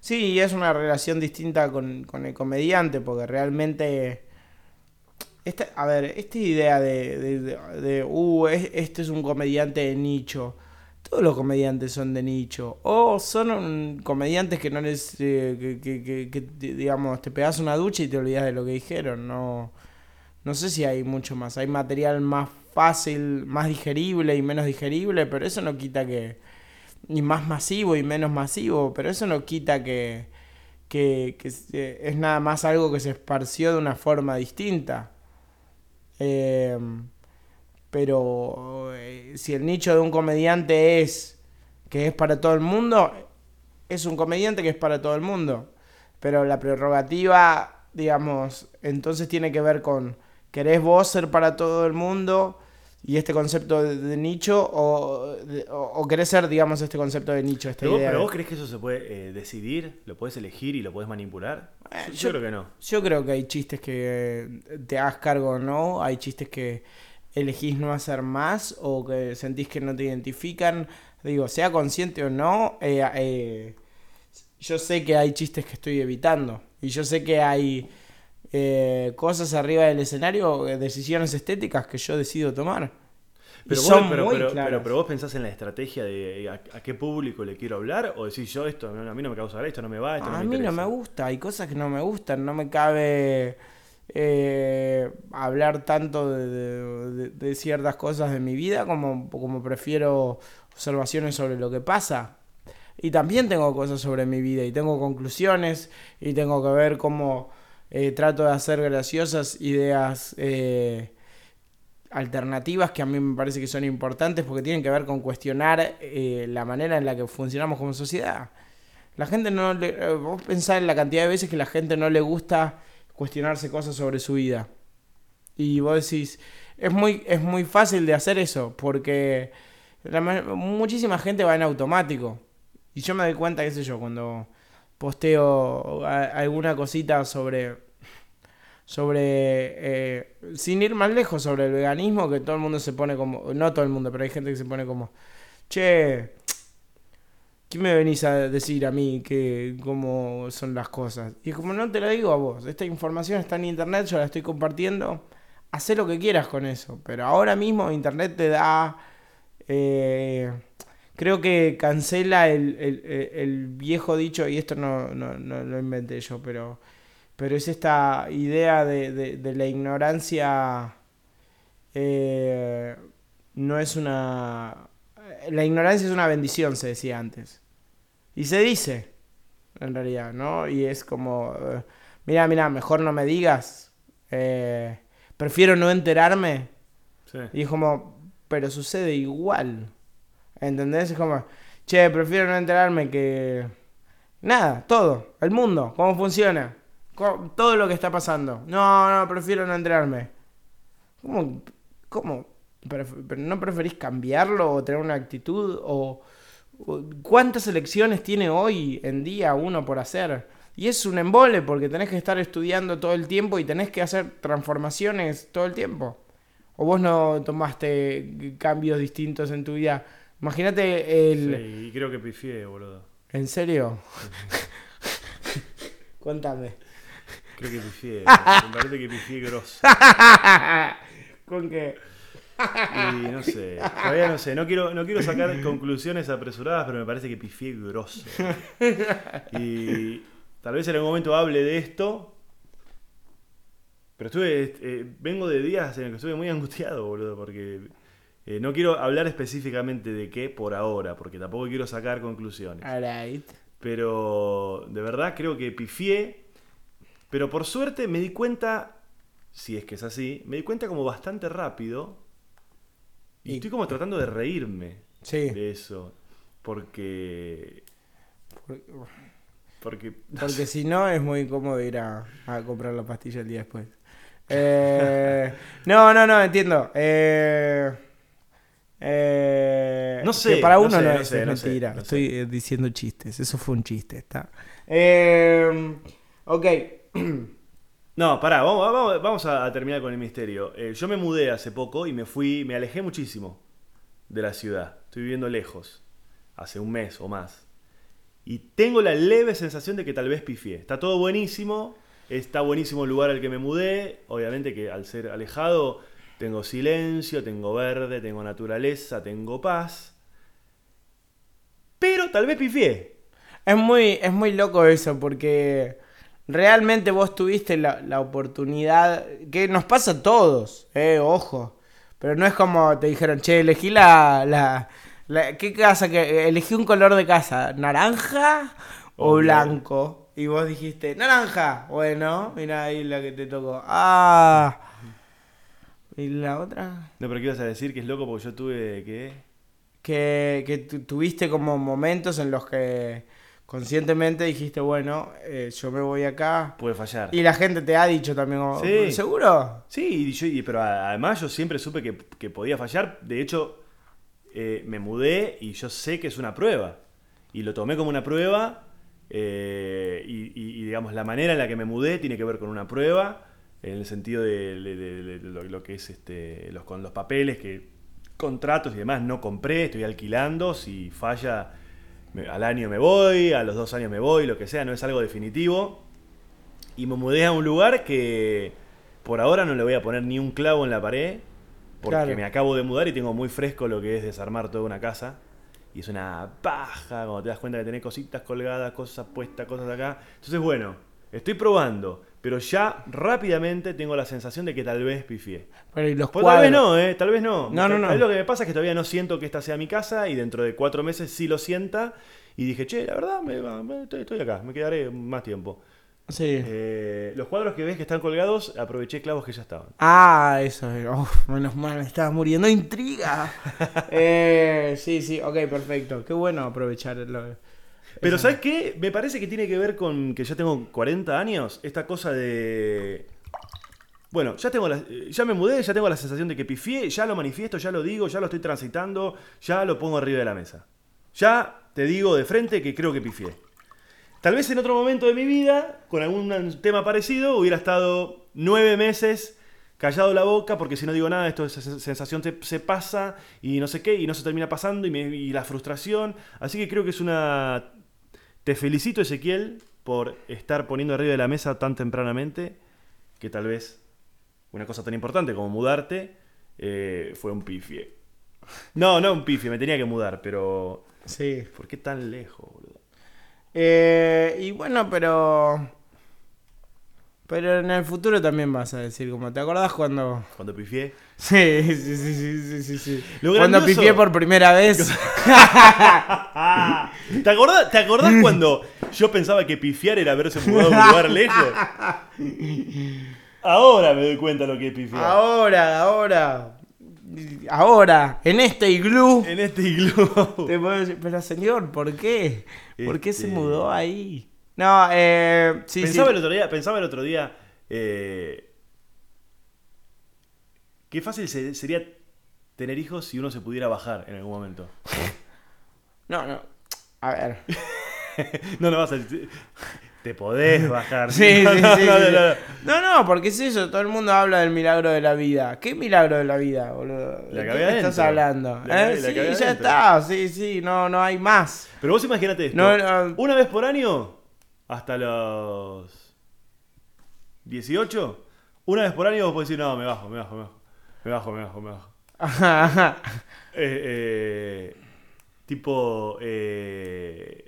Speaker 1: Sí, y es una relación distinta con, con el comediante, porque realmente. Esta, a ver, esta idea de, de, de- de, uh, es- este es un comediante de nicho. Todos los comediantes son de nicho. O son un- comediantes que no les. eh, que, que- que- digamos, te pegas una ducha y te olvidas de lo que dijeron. No, no sé si hay mucho más. Hay material más fácil, más digerible y menos digerible, pero eso no quita que y más masivo y menos masivo, pero eso no quita que, que, que es nada más algo que se esparció de una forma distinta. Eh, pero eh, si el nicho de un comediante es que es para todo el mundo, es un comediante que es para todo el mundo. Pero la prerrogativa, digamos, entonces tiene que ver con, ¿querés vos ser para todo el mundo? Y este concepto de, de nicho, o, de- o, o querés ser, digamos, este concepto de nicho, esta
Speaker 2: Pero vos,
Speaker 1: idea.
Speaker 2: pero
Speaker 1: de-
Speaker 2: vos crees que eso se puede eh, decidir? ¿Lo puedes elegir y lo puedes manipular?
Speaker 1: Eh,
Speaker 2: yo,
Speaker 1: yo-
Speaker 2: creo que no.
Speaker 1: Yo creo que hay chistes que eh, te hagas cargo o no, hay chistes que elegís no hacer más o que sentís que no te identifican. Digo, sea consciente o no, eh, eh, yo sé que hay chistes que estoy evitando y yo sé que hay eh, cosas arriba del escenario, eh, decisiones estéticas que yo decido tomar.
Speaker 2: Pero,
Speaker 1: son
Speaker 2: vos, pero,
Speaker 1: muy
Speaker 2: pero- pero- pero vos pensás en la estrategia de a, a qué público le quiero hablar o decís yo esto, a mí no me causa esto no me va, esto no
Speaker 1: a
Speaker 2: me
Speaker 1: mí no me gusta, hay cosas que no me gustan, no me cabe eh, hablar tanto de, ciertas cosas de mi vida como, como prefiero observaciones sobre lo que pasa. Y también tengo cosas sobre mi vida y tengo conclusiones y tengo que ver cómo eh, trato de hacer graciosas ideas eh, alternativas que a mí me parece que son importantes porque tienen que ver con cuestionar la manera en la que funcionamos como sociedad. La gente no le. Vos pensás en la cantidad de veces que la gente no le gusta cuestionarse cosas sobre su vida. Y vos decís. Es muy, es muy fácil de hacer eso. Porque muchísima gente va en automático. Y yo me doy cuenta, qué sé yo, cuando posteo alguna cosita sobre. Sobre. eh, sin ir más lejos, sobre el veganismo, que todo el mundo se pone como. No todo el mundo, pero hay gente que se pone como. Che, ¿Qué me venís a decir a mí que cómo son las cosas? Y como no te lo digo a vos, esta información está en internet, yo la estoy compartiendo, haz lo que quieras con eso, pero ahora mismo internet te da, eh, creo que cancela el, el- el- viejo dicho, y esto no, no, no lo inventé yo, pero, pero es esta idea de, de- de la ignorancia, eh, no es una... La ignorancia es una bendición, se decía antes. Y se dice, en realidad, ¿no? Y es como, eh, mira, mira, mejor no me digas, eh, prefiero no enterarme.
Speaker 2: Sí.
Speaker 1: Y es como, pero sucede igual. ¿Entendés? Es como, che, prefiero no enterarme que... Nada, todo, el mundo, cómo funciona, todo lo que está pasando. No, no, prefiero no enterarme. ¿Cómo? ¿Cómo? Pref- ¿Pero no preferís cambiarlo o tener una actitud? ¿O, o cuántas elecciones tiene hoy en día uno por hacer? Y es un embole porque tenés que estar estudiando todo el tiempo y tenés que hacer transformaciones todo el tiempo. ¿O vos no tomaste cambios distintos en tu vida? Imagínate el...
Speaker 2: Sí, y creo que pifié, boludo.
Speaker 1: ¿En serio? *laughs* Contame.
Speaker 2: Creo que pifié. Me parece que pifié grosso. *laughs*
Speaker 1: ¿Con qué?
Speaker 2: Y no sé, todavía no sé. No quiero, no quiero sacar conclusiones apresuradas, pero me parece que pifié grosso. Y tal vez en algún momento hable de esto. Pero estuve. eh, vengo de días en los que estuve muy angustiado, boludo, porque. eh, no quiero hablar específicamente de qué por ahora, porque tampoco quiero sacar conclusiones.
Speaker 1: Alright.
Speaker 2: Pero de verdad creo que pifié. Pero por suerte me di cuenta, si es que es así, me di cuenta como bastante rápido. Y
Speaker 1: Y-
Speaker 2: estoy como tratando de reírme
Speaker 1: Sí.
Speaker 2: de eso. Porque. Porque.
Speaker 1: Porque si no es muy incómodo ir a, a comprar la pastilla el día después. *laughs* Eh, no, no, no, entiendo. Eh, eh,
Speaker 2: No sé,
Speaker 1: que para
Speaker 2: no
Speaker 1: uno
Speaker 2: sé,
Speaker 1: no,
Speaker 2: sé,
Speaker 1: es
Speaker 2: no sé,
Speaker 1: Estoy diciendo chistes. Eso fue un chiste, ¿está? Ok. *clears throat*
Speaker 2: No, pará, vamos, vamos, a terminar con el misterio. Eh, yo me mudé hace poco y me fui, me alejé muchísimo de la ciudad. Estoy viviendo lejos, hace un mes o más. Y tengo la leve sensación de que tal vez pifié. Está todo buenísimo, está buenísimo el lugar al que me mudé. Obviamente que al ser alejado tengo silencio, tengo verde, tengo naturaleza, tengo paz. Pero tal vez pifié.
Speaker 1: Es muy, es muy loco eso porque realmente vos tuviste la, la oportunidad, que nos pasa a todos, eh, ojo. Pero no es como te dijeron, che, elegí la, la, la- ¿qué casa? que Elegí un color de casa, naranja o blanco. Y vos dijiste, naranja. Bueno, mira ahí la que te tocó. Ah. ¿Y la otra?
Speaker 2: No, pero ¿qué ibas a decir? Que es loco porque yo tuve que...
Speaker 1: que, que tu- tuviste como momentos en los que conscientemente dijiste, bueno, eh, yo me voy acá.
Speaker 2: Puede fallar.
Speaker 1: Y la gente te ha dicho también, como,
Speaker 2: Sí.
Speaker 1: ¿seguro?
Speaker 2: Sí, y yo- y- pero además yo siempre supe que, que podía fallar. De hecho, eh, me mudé y yo sé que es una prueba. Y lo tomé como una prueba. eh, y, y- y, digamos, la manera en la que me mudé tiene que ver con una prueba. En el sentido de, de- de- de lo, lo que es este, los, con los papeles, que contratos y demás no compré, estoy alquilando. Si falla, me- al año me voy, a los dos años me voy, lo que sea, no es algo definitivo. Y me mudé a un lugar que por ahora no le voy a poner ni un clavo en la pared. Porque
Speaker 1: Claro.
Speaker 2: me acabo de mudar y tengo muy fresco lo que es desarmar toda una casa. Y es una paja cuando te das cuenta que tenés cositas colgadas, cosas puestas, cosas acá. Entonces, bueno, estoy probando. Pero ya rápidamente tengo la sensación de que tal vez pifié.
Speaker 1: Pero y los
Speaker 2: Pues tal vez no, ¿eh? Tal vez no.
Speaker 1: No, no, no.
Speaker 2: Lo que me pasa es que todavía no siento que esta sea mi casa y dentro de cuatro meses sí lo sienta. Y dije, che, la verdad, me, me- estoy, estoy acá, me quedaré más tiempo.
Speaker 1: Sí.
Speaker 2: Eh, los cuadros que ves que están colgados, aproveché clavos que ya estaban.
Speaker 1: Ah, eso. Uf, menos mal, me estaba muriendo intriga. *laughs* eh, sí, sí, ok, perfecto. Qué bueno aprovechar lo-
Speaker 2: Pero. ¿sabes qué? Me parece que tiene que ver con que ya tengo 40 años, esta cosa de... Bueno, ya, tengo la- ya me mudé, ya tengo la sensación de que pifié, ya lo manifiesto, ya lo digo, ya lo estoy transitando, ya lo pongo arriba de la mesa. Ya te digo de frente que creo que pifié. Tal vez en otro momento de mi vida, con algún tema parecido, hubiera estado nueve meses callado la boca, porque si no digo nada, esto esa sensación se, se pasa y no sé qué, y no se termina pasando, y, me- y la frustración. Así que creo que es una... Te felicito, Ezequiel, por estar poniendo arriba de la mesa tan tempranamente, que tal vez una cosa tan importante como mudarte eh, fue un pifie. No, no un pifie, me tenía que mudar, pero...
Speaker 1: Sí.
Speaker 2: ¿Por qué tan lejos, boludo?
Speaker 1: Eh, y bueno, pero. Pero en el futuro también vas a decir, como, ¿te acordás cuando.?
Speaker 2: Cuando pifié.
Speaker 1: Sí, sí, sí, sí, sí, sí, sí.
Speaker 2: Lo
Speaker 1: Cuando
Speaker 2: grandioso-
Speaker 1: pifié por primera vez. *laughs*
Speaker 2: ¿Te acordás, ¿Te acordás *laughs* cuando yo pensaba que pifiar era haberse mudado a un lugar lejos? Ahora me doy cuenta lo que es pifiar.
Speaker 1: ahora, ahora. ahora, en este iglú,
Speaker 2: En este iglú.
Speaker 1: te puedo decir, pero señor, ¿por qué? ¿Por qué se
Speaker 2: Este-
Speaker 1: mudó ahí? No, eh, sí,
Speaker 2: pensaba,
Speaker 1: sí.
Speaker 2: El otro día, pensaba el otro día. eh, qué fácil se- sería tener hijos si uno se pudiera bajar en algún momento.
Speaker 1: No, no. A ver. *laughs*
Speaker 2: No, no vas a. Te podés bajar. *laughs*
Speaker 1: Sí,
Speaker 2: No,
Speaker 1: sí,
Speaker 2: no,
Speaker 1: sí,
Speaker 2: no,
Speaker 1: sí,
Speaker 2: no,
Speaker 1: porque es eso, todo el mundo habla del milagro de la vida. ¿Qué milagro de la vida, boludo?
Speaker 2: La
Speaker 1: ¿De qué estás hablando?
Speaker 2: La
Speaker 1: ¿Eh?
Speaker 2: la
Speaker 1: sí, ya
Speaker 2: adentro.
Speaker 1: está, sí, sí, no, no hay más.
Speaker 2: Pero vos imagínate esto. Una vez por año, hasta los 18, una vez por año vos podés decir, no, me bajo, me bajo, me bajo. Me bajo, me bajo, me bajo.
Speaker 1: Ajá, *laughs* ajá.
Speaker 2: Eh, eh, tipo. Eh,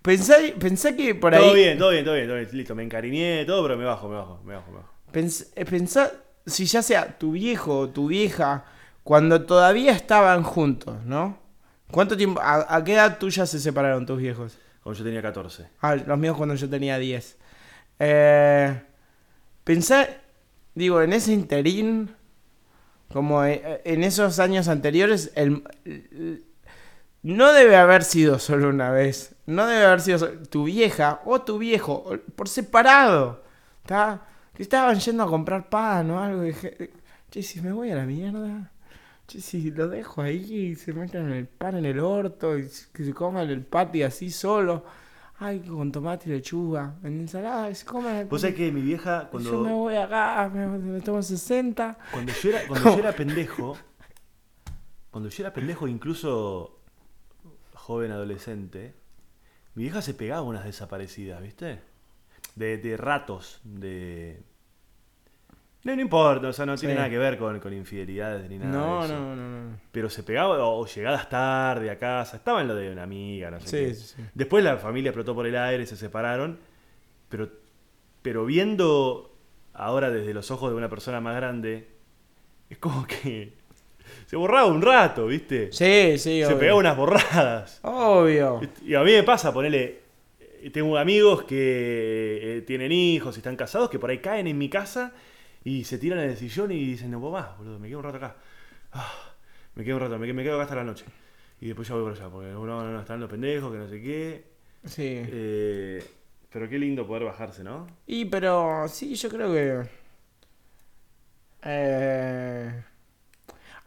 Speaker 1: Pensá, pensá que por ahí.
Speaker 2: todo bien, todo bien, todo bien, todo bien. Listo, me encariñé, todo, pero me bajo, me bajo, me bajo, me bajo.
Speaker 1: Pens- eh, pensá si ya sea tu viejo o tu vieja, cuando todavía estaban juntos, ¿no? ¿Cuánto tiempo? ¿A, a qué edad tuya se separaron tus viejos?
Speaker 2: Cuando yo tenía 14.
Speaker 1: Ah, los míos cuando yo tenía 10. Eh, pensá, digo, en ese interín, como eh, en esos años anteriores, el, no debe haber sido solo una vez. No debe haber sido so- tu vieja o tu viejo, por separado. ¿tá? Estaban yendo a comprar pan o algo. y che, si me voy a la mierda. Che, si lo dejo ahí y se meten el pan en el orto y que se coman el patty así solo. Ay, con tomate y lechuga. En ensalada y se coman el
Speaker 2: Vos sabés que mi vieja,
Speaker 1: Yo me
Speaker 2: cuando,
Speaker 1: voy acá, me, me tomo 60.
Speaker 2: cuando, yo era, cuando *laughs* yo era pendejo, cuando yo era pendejo, incluso joven adolescente, mi vieja se pegaba unas desaparecidas, ¿viste? De, de ratos, de... No, no importa, o sea, no tiene
Speaker 1: Sí.
Speaker 2: nada que ver con, con infidelidades ni nada
Speaker 1: No,
Speaker 2: de eso.
Speaker 1: no, no, no.
Speaker 2: Pero se pegaba o, o llegadas tarde a casa. Estaba en lo de una amiga, no sé
Speaker 1: Sí,
Speaker 2: qué.
Speaker 1: sí, sí.
Speaker 2: Después la familia explotó por el aire, se separaron. Pero, pero viendo ahora desde los ojos de una persona más grande, es como que se borraba un rato, ¿viste?
Speaker 1: Sí, sí,
Speaker 2: se
Speaker 1: obvio.
Speaker 2: pegaba unas borradas.
Speaker 1: Obvio.
Speaker 2: Y a mí me pasa, ponele. eh, Tengo amigos que eh, tienen hijos y están casados que por ahí caen en mi casa y se tiran en el sillón y dicen, no puedo más, boludo, me quedo un rato acá. Ah, me quedo un rato, me, me quedo acá hasta la noche. Y después ya voy por allá, porque no, no, no, están los pendejos, que no sé qué.
Speaker 1: Sí.
Speaker 2: Eh, pero qué lindo poder bajarse, ¿no?
Speaker 1: Y pero sí, yo creo que... eh,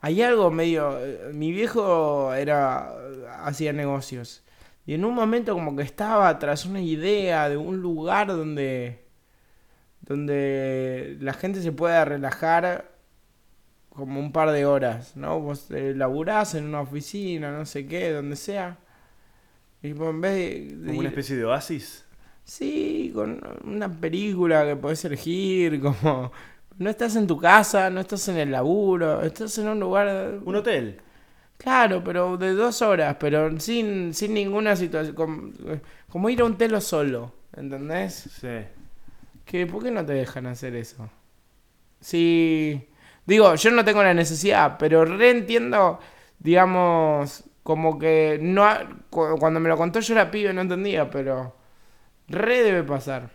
Speaker 1: hay algo medio... eh, Mi viejo era... hacía negocios. Y en un momento como que estaba tras una idea de un lugar donde... Donde la gente se pueda relajar como un par de horas, ¿no? Vos eh, laburás en una oficina, no sé qué, donde sea. Y vos en vez de, de
Speaker 2: Como una especie de oasis.
Speaker 1: Sí, con una película que podés elegir, *laughs* como... No estás en tu casa, no estás en el laburo, estás en un lugar...
Speaker 2: Un hotel.
Speaker 1: Claro, pero de dos horas, pero sin, sin ninguna situación... Como, como ir a un telo solo, ¿entendés?
Speaker 2: Sí.
Speaker 1: Que, ¿Por qué no te dejan hacer eso? Sí... Digo, yo no tengo la necesidad, pero re entiendo, digamos, como que no... Cuando me lo contó yo era pibe, no entendía, pero... Re debe pasar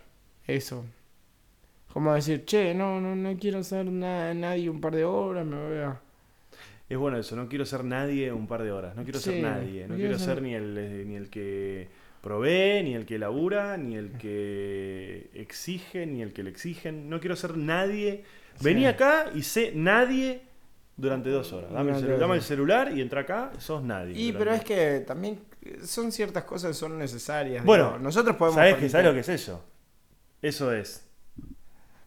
Speaker 1: eso. Como decir, che, no, no, no quiero ser na- nadie un par de horas, me voy a...
Speaker 2: Es bueno eso, no quiero ser nadie un par de horas, no quiero
Speaker 1: Sí,
Speaker 2: ser nadie, no
Speaker 1: no
Speaker 2: quiero
Speaker 1: quiero
Speaker 2: ser
Speaker 1: ser-
Speaker 2: ni el, eh, ni el que provee, ni el que labura, ni el que exige, ni el que le exigen, no quiero ser nadie. Vení
Speaker 1: Sí.
Speaker 2: acá y sé nadie durante dos horas. Dame, el, celu- dame celular y entra acá, sos nadie.
Speaker 1: Y pero es que también son ciertas cosas que son necesarias.
Speaker 2: Bueno,
Speaker 1: digo, nosotros podemos...
Speaker 2: ¿sabés, que, ¿sabés lo que es eso? Eso es.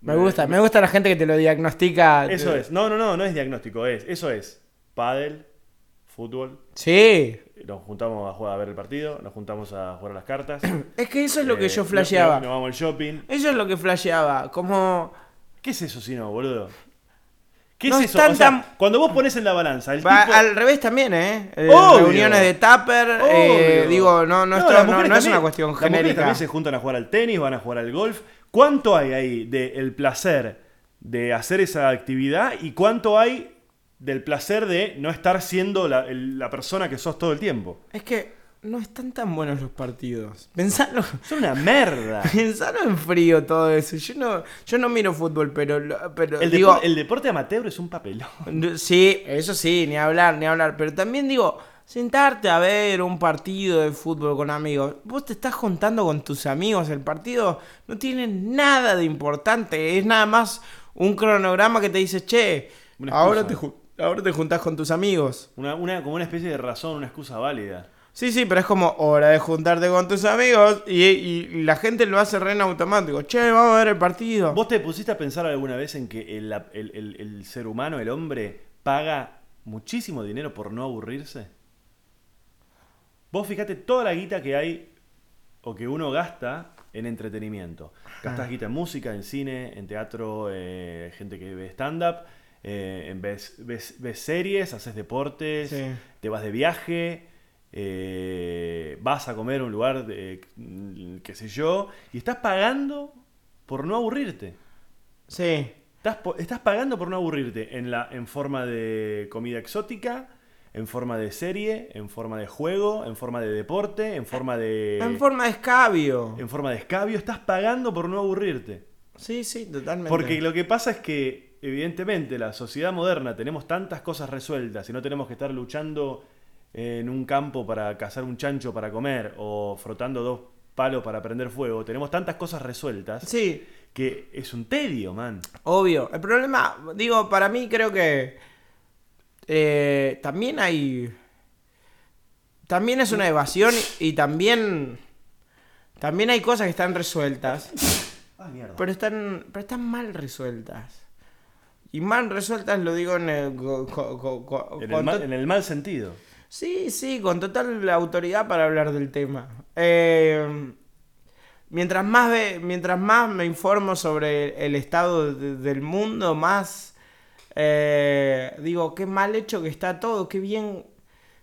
Speaker 1: Me gusta, me gusta la gente que te lo diagnostica.
Speaker 2: Eso es. No, no, no, no es diagnóstico, es. Eso es. Pádel, fútbol.
Speaker 1: Sí,
Speaker 2: Nos juntamos a jugar a ver el partido, nos juntamos a jugar a las cartas. *clears throat*
Speaker 1: es que eso es lo que
Speaker 2: Eh,
Speaker 1: yo flasheaba.
Speaker 2: no- Nos vamos al shopping.
Speaker 1: Eso es lo que flasheaba, como...
Speaker 2: ¿Qué es eso si no, boludo? ¿Qué
Speaker 1: No
Speaker 2: es eso?
Speaker 1: están
Speaker 2: O sea,
Speaker 1: tan-
Speaker 2: cuando vos pones en la balanza el
Speaker 1: Va
Speaker 2: tipo...
Speaker 1: al revés también, ¿eh? Eh,
Speaker 2: Obvio.
Speaker 1: Reuniones de tupper, eh, digo, no, no, esto no- es una cuestión
Speaker 2: Las
Speaker 1: genérica.
Speaker 2: también se juntan a jugar al tenis, van a jugar al golf. ¿Cuánto hay ahí del placer de hacer esa actividad y cuánto hay del placer de no estar siendo la, el- la persona que sos todo el tiempo?
Speaker 1: Es que no están tan buenos los partidos. Pensalo,
Speaker 2: Son una merda. *laughs*
Speaker 1: pensalo en frío todo eso. Yo no, yo no miro fútbol, pero, lo- pero
Speaker 2: El,
Speaker 1: digo,
Speaker 2: depor- el deporte amateur es un papelón. *laughs*
Speaker 1: sí, eso sí, ni hablar, ni hablar. Pero también digo, sentarte a ver un partido de fútbol con amigos. Vos te estás juntando con tus amigos. El partido no tiene nada de importante. Es nada más un cronograma que te dice, che, ahora te, ju- ahora te juntás con tus amigos.
Speaker 2: Una, una, como una especie de razón, una excusa válida.
Speaker 1: Sí, sí, pero es como hora de juntarte con tus amigos y, y la gente lo hace re en automático. Che, vamos a ver el partido.
Speaker 2: ¿Vos te pusiste a pensar alguna vez en que el, el- el- el ser humano, el hombre, paga muchísimo dinero por no aburrirse? Vos fíjate toda la guita que hay o que uno gasta en entretenimiento. Gastás guita en música, en cine, en teatro, eh, gente que ve stand-up, eh, ves, ves- ves series, haces deportes,
Speaker 1: Sí.
Speaker 2: te vas de viaje, eh, vas a comer a un lugar, de, mm, qué sé yo, y estás pagando por no aburrirte.
Speaker 1: Sí,
Speaker 2: Estás, estás pagando por no aburrirte en, la, en forma de comida exótica, en forma de serie, en forma de juego, en forma de deporte, en forma de...
Speaker 1: en forma de escabio.
Speaker 2: en forma de escabio. Estás pagando por no aburrirte.
Speaker 1: Sí, sí, totalmente.
Speaker 2: Porque lo que pasa es que, evidentemente, la sociedad moderna tenemos tantas cosas resueltas y no tenemos que estar luchando en un campo para cazar un chancho para comer o frotando dos palos para prender fuego. Tenemos tantas cosas resueltas
Speaker 1: Sí,
Speaker 2: que es un tedio, man.
Speaker 1: obvio. El problema, digo, para mí creo que eh, también hay... También es una evasión y también... También hay cosas que están resueltas. *laughs* Pero están, pero están mal resueltas. Y mal resueltas lo digo en el, co- co- co- co-
Speaker 2: En el, mal, en el mal sentido.
Speaker 1: Sí, sí, con total autoridad para hablar del tema. Eh, mientras, más ve- mientras más me informo sobre el estado de- del mundo, más eh, digo, qué mal hecho que está todo, qué bien,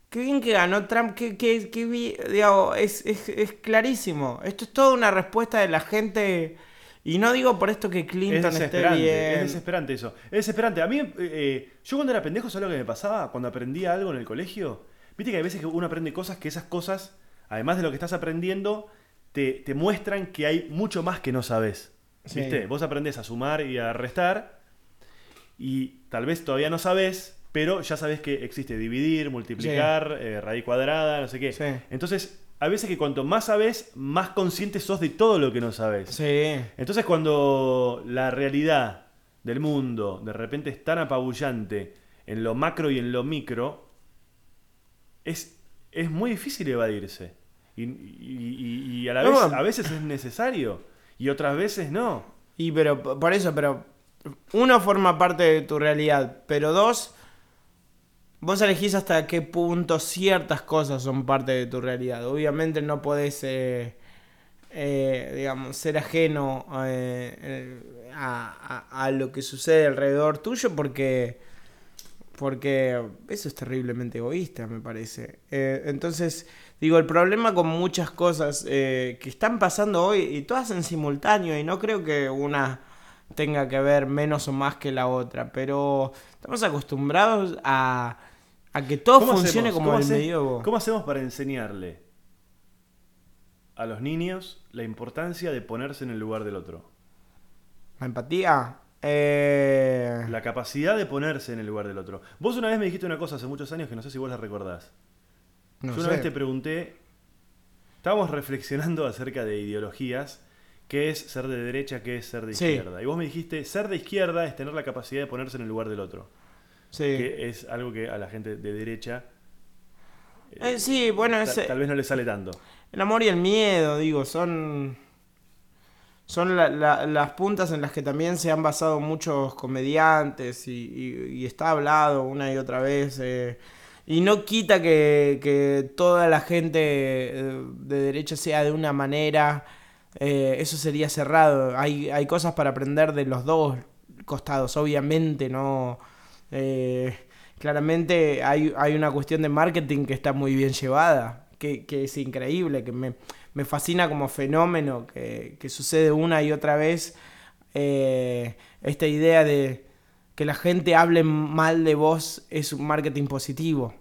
Speaker 1: qué bien que ganó Trump, qué, qué, qué bien, digo, es, es, es clarísimo. Esto es toda una respuesta de la gente. Y no digo por esto que
Speaker 2: Es
Speaker 1: Clinton esté
Speaker 2: desesperante,
Speaker 1: bien.
Speaker 2: es desesperante eso. Es desesperante. A mí, eh, yo cuando era pendejo, ¿sabes lo que me pasaba? Cuando aprendía algo en el colegio. Viste que hay veces que uno aprende cosas que esas cosas, además de lo que estás aprendiendo, te, te muestran que hay mucho más que no sabes.
Speaker 1: Sí.
Speaker 2: ¿Viste? Vos aprendés a sumar y a restar y tal vez todavía no sabes, pero ya sabes que existe dividir, multiplicar, eh, raíz cuadrada, no sé qué.
Speaker 1: Sí.
Speaker 2: Entonces, a veces que cuanto más sabes, más consciente sos de todo lo que no sabes.
Speaker 1: Sí.
Speaker 2: Entonces cuando la realidad del mundo de repente es tan apabullante en lo macro y en lo micro, es, es muy difícil evadirse. Y, y- y- y a la
Speaker 1: No,
Speaker 2: vez, a veces es necesario y otras veces no.
Speaker 1: Y pero por eso, pero uno forma parte de tu realidad, pero dos, vos elegís hasta qué punto ciertas cosas son parte de tu realidad. Obviamente no podés, eh, eh, digamos, ser ajeno eh, a, a- a lo que sucede alrededor tuyo porque, porque eso es terriblemente egoísta, me parece. Entonces, digo, el problema con muchas cosas que están pasando hoy y todas en simultáneo y no creo que una tenga que ver menos o más que la otra, pero estamos acostumbrados a, a que todo
Speaker 2: ¿Cómo
Speaker 1: funcione
Speaker 2: hacemos?
Speaker 1: como
Speaker 2: ¿Cómo
Speaker 1: el
Speaker 2: hace-
Speaker 1: medievo.
Speaker 2: ¿Cómo hacemos para enseñarle a los niños la importancia de ponerse en el lugar del otro?
Speaker 1: La empatía. Eh...
Speaker 2: La capacidad de ponerse en el lugar del otro. Vos una vez me dijiste una cosa hace muchos años que no sé si vos la recordás.
Speaker 1: no
Speaker 2: Yo una
Speaker 1: sé.
Speaker 2: vez te pregunté, estábamos reflexionando acerca de ideologías, qué es ser de derecha, qué es ser de
Speaker 1: Sí.
Speaker 2: izquierda. Y vos me dijiste, ser de izquierda es tener la capacidad de ponerse en el lugar del otro,
Speaker 1: Sí.
Speaker 2: que es algo que a la gente de derecha
Speaker 1: Eh, sí, bueno, es,
Speaker 2: tal vez no le sale tanto.
Speaker 1: El amor y el miedo, digo, son. Son la- la- las puntas en las que también se han basado muchos comediantes y, y- y está hablado una y otra vez. eh, y no quita que, que toda la gente eh, de derecha sea de una manera. Eh, eso sería cerrado. Hay, hay cosas para aprender de los dos costados, obviamente, no. eh, claramente hay, hay una cuestión de marketing que está muy bien llevada, que, que es increíble, que me, me fascina como fenómeno, que, que sucede una y otra vez eh, esta idea de que la gente hable mal de vos es un marketing positivo.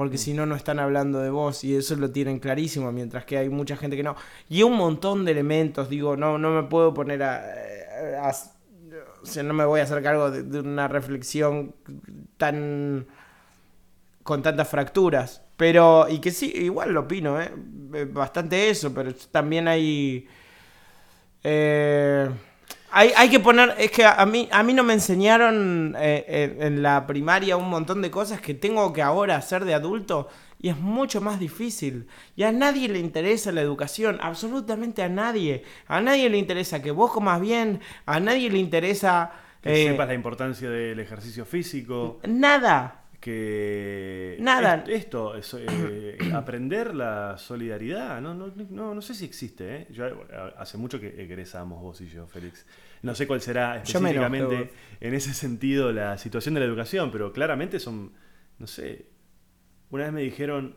Speaker 1: Porque si no, no están hablando de vos y eso lo tienen clarísimo, mientras que hay mucha gente que no. Y un montón de elementos, digo, no, no me puedo poner a... a- o sea, no me voy a hacer cargo de, de una reflexión tan... con tantas fracturas. Pero, y que sí, igual lo opino, ¿eh? Eh, Bastante eso, pero también hay... eh, hay, hay que poner, es que a mí, a mí no me enseñaron eh, eh, en la primaria un montón de cosas que tengo que ahora hacer de adulto y es mucho más difícil. Y a nadie le interesa la educación, absolutamente a nadie. A nadie le interesa que vos comas bien, a nadie le interesa...
Speaker 2: Que
Speaker 1: eh,
Speaker 2: sepas la importancia del ejercicio físico.
Speaker 1: nada.
Speaker 2: Que
Speaker 1: Nada.
Speaker 2: es- esto es, eh, *clears throat* aprender la solidaridad no, no, no, no sé si existe ¿eh? yo eh, hace mucho que egresamos vos y yo Félix no sé cuál será específicamente en ese sentido la situación de la educación pero claramente son no sé una vez me dijeron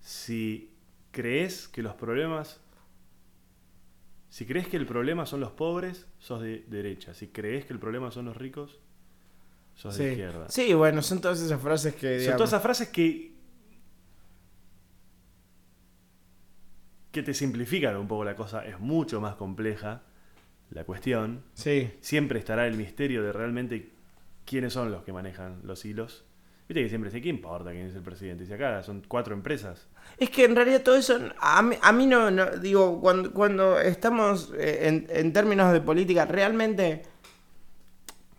Speaker 2: si crees que los problemas si crees que el problema son los pobres sos de derecha si crees que el problema son los ricos sos de
Speaker 1: Sí.
Speaker 2: izquierda
Speaker 1: sí, bueno, son todas esas frases que...
Speaker 2: son todas esas frases que. que te simplifican un poco la cosa. Es mucho más compleja la cuestión.
Speaker 1: Sí.
Speaker 2: Siempre estará el misterio de realmente quiénes son los que manejan los hilos. Viste que siempre sé qué importa quién es el presidente. Si acá son cuatro empresas.
Speaker 1: Es que en realidad todo eso, a mí, a mí no, no- digo, cuando, cuando estamos eh, en, en términos de política, realmente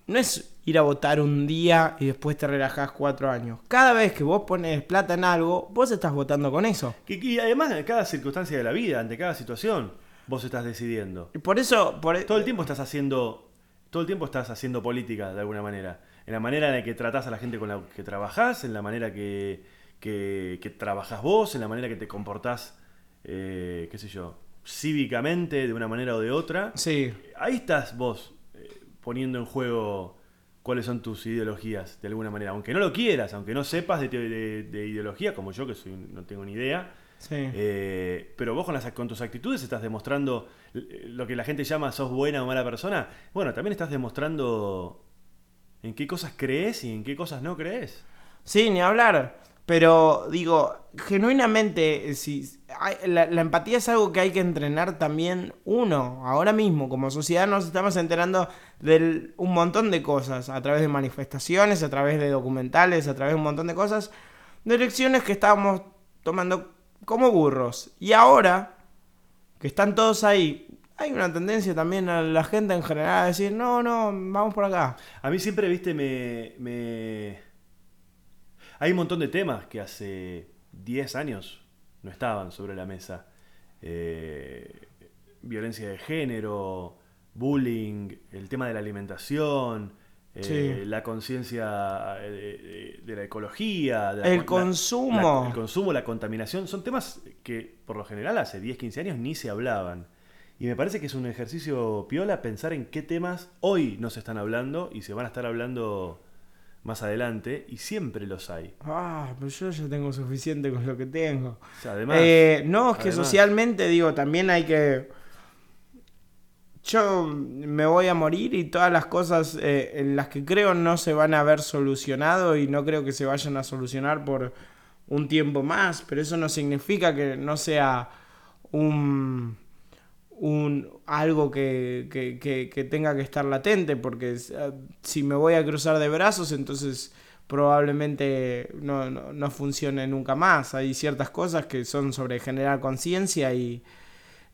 Speaker 1: no es ir a votar un día y después te relajás cuatro años. Cada vez que vos pones plata en algo, vos estás votando con eso.
Speaker 2: Que, y además, en cada circunstancia de la vida, ante cada situación, vos estás decidiendo.
Speaker 1: Y por eso, por, e,
Speaker 2: Todo el tiempo estás haciendo. Todo el tiempo estás haciendo política de alguna manera. En la manera en la que tratás a la gente con la que trabajás, en la manera que, que, que trabajás vos, en la manera que te comportás, eh, qué sé yo, cívicamente, de una manera o de otra.
Speaker 1: Sí,
Speaker 2: Ahí estás vos eh, poniendo en juego cuáles son tus ideologías, de alguna manera. Aunque no lo quieras, aunque no sepas de, te- de- de ideología, como yo, que soy, no tengo ni idea.
Speaker 1: sí.
Speaker 2: Eh, pero vos con, las, con tus actitudes estás demostrando lo que la gente llama sos buena o mala persona. Bueno, también estás demostrando en qué cosas crees y en qué cosas no crees.
Speaker 1: Sí, ni hablar. Pero digo, genuinamente, si hay- la, la empatía es algo que hay que entrenar también uno. Ahora mismo, como sociedad, nos estamos enterando de un montón de cosas. A través de manifestaciones, a través de documentales, a través de un montón de cosas. De lecciones que estábamos tomando como burros. Y ahora, que están todos ahí, hay una tendencia también a la gente en general a decir, no, no, vamos por acá.
Speaker 2: A mí siempre, viste, me, me... Hay un montón de temas que hace 10 años no estaban sobre la mesa. Eh, violencia de género, bullying, el tema de la alimentación, eh,
Speaker 1: Sí.
Speaker 2: la conciencia eh, de, de la ecología, de la
Speaker 1: El consumo.
Speaker 2: la- el consumo, la contaminación, son temas que por lo general hace 10, 15 años ni se hablaban. Y me parece que es un ejercicio piola pensar en qué temas hoy no se están hablando y se van a estar hablando más adelante, y siempre los hay.
Speaker 1: Ah, pero yo ya tengo suficiente con lo que tengo.
Speaker 2: O sea, además,
Speaker 1: Eh, no, es que
Speaker 2: además-
Speaker 1: socialmente, digo, también hay que. Yo me voy a morir y todas las cosas eh, en las que creo no se van a ver solucionado y no creo que se vayan a solucionar por un tiempo más, pero eso no significa que no sea un, un algo que, que- que- que tenga que estar latente, porque eh, si me voy a cruzar de brazos, entonces probablemente no, no, no funcione nunca más. Hay ciertas cosas que son sobre generar conciencia y,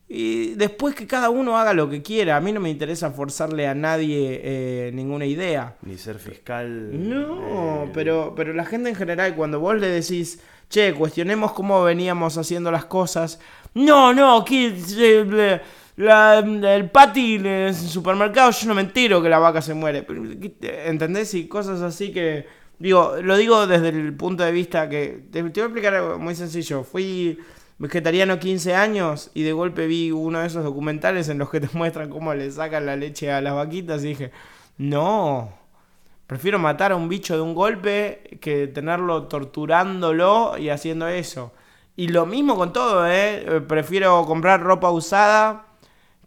Speaker 1: y después que cada uno haga lo que quiera. A mí no me interesa forzarle a nadie eh, ninguna idea.
Speaker 2: ni ser fiscal.
Speaker 1: No,
Speaker 2: eh,
Speaker 1: pero, pero la gente en general, cuando vos le decís, che, cuestionemos cómo veníamos haciendo las cosas, no, no, que eh, la- el patty en el supermercado, yo no me entero que la vaca se muere. Pero, ¿qué- ¿Entendés? Y cosas así que, digo, lo digo desde el punto de vista que, te, te voy a explicar algo muy sencillo. Fui vegetariano 15 años y de golpe vi uno de esos documentales en los que te muestran cómo le sacan la leche a las vaquitas y dije, no. Prefiero matar a un bicho de un golpe que tenerlo torturándolo y haciendo eso. Y lo mismo con todo, ¿eh? Eh, Prefiero comprar ropa usada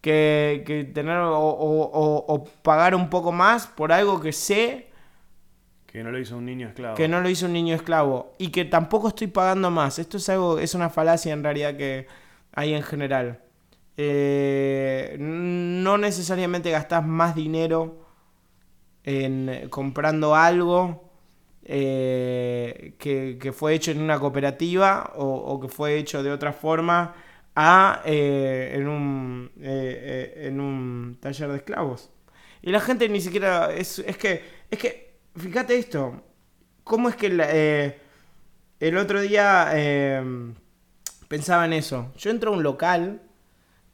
Speaker 1: que, que tener o, o- pagar un poco más por algo que sé
Speaker 2: Que no lo hizo un niño esclavo.
Speaker 1: que no lo hizo un niño esclavo y que tampoco estoy pagando más. Esto es algo, es una falacia en realidad que hay en general. Eh, no necesariamente gastas más dinero en comprando algo eh, que, fue hecho en una cooperativa o, que fue hecho de otra forma a eh, en un eh, en un taller de esclavos. Y la gente ni siquiera es, es que es que fíjate esto, cómo es que el otro día eh, pensaba en eso. Yo entro a un local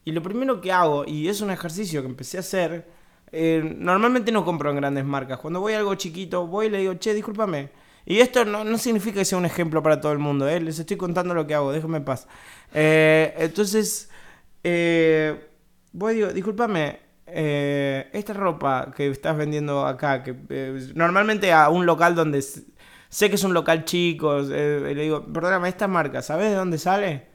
Speaker 1: y lo primero que hago, y es un ejercicio que empecé a hacer, eh, normalmente no compro en grandes marcas. Cuando voy a algo chiquito, voy y le digo, che, discúlpame. Y esto no, no significa que sea un ejemplo para todo el mundo, ¿eh? les estoy contando lo que hago, déjame en paz. Eh, entonces, eh, voy y digo, discúlpame, esta ropa que estás vendiendo acá, que normalmente a un local donde sé que es un local chico, le digo, perdóname, esta marca, ¿sabes de dónde sale?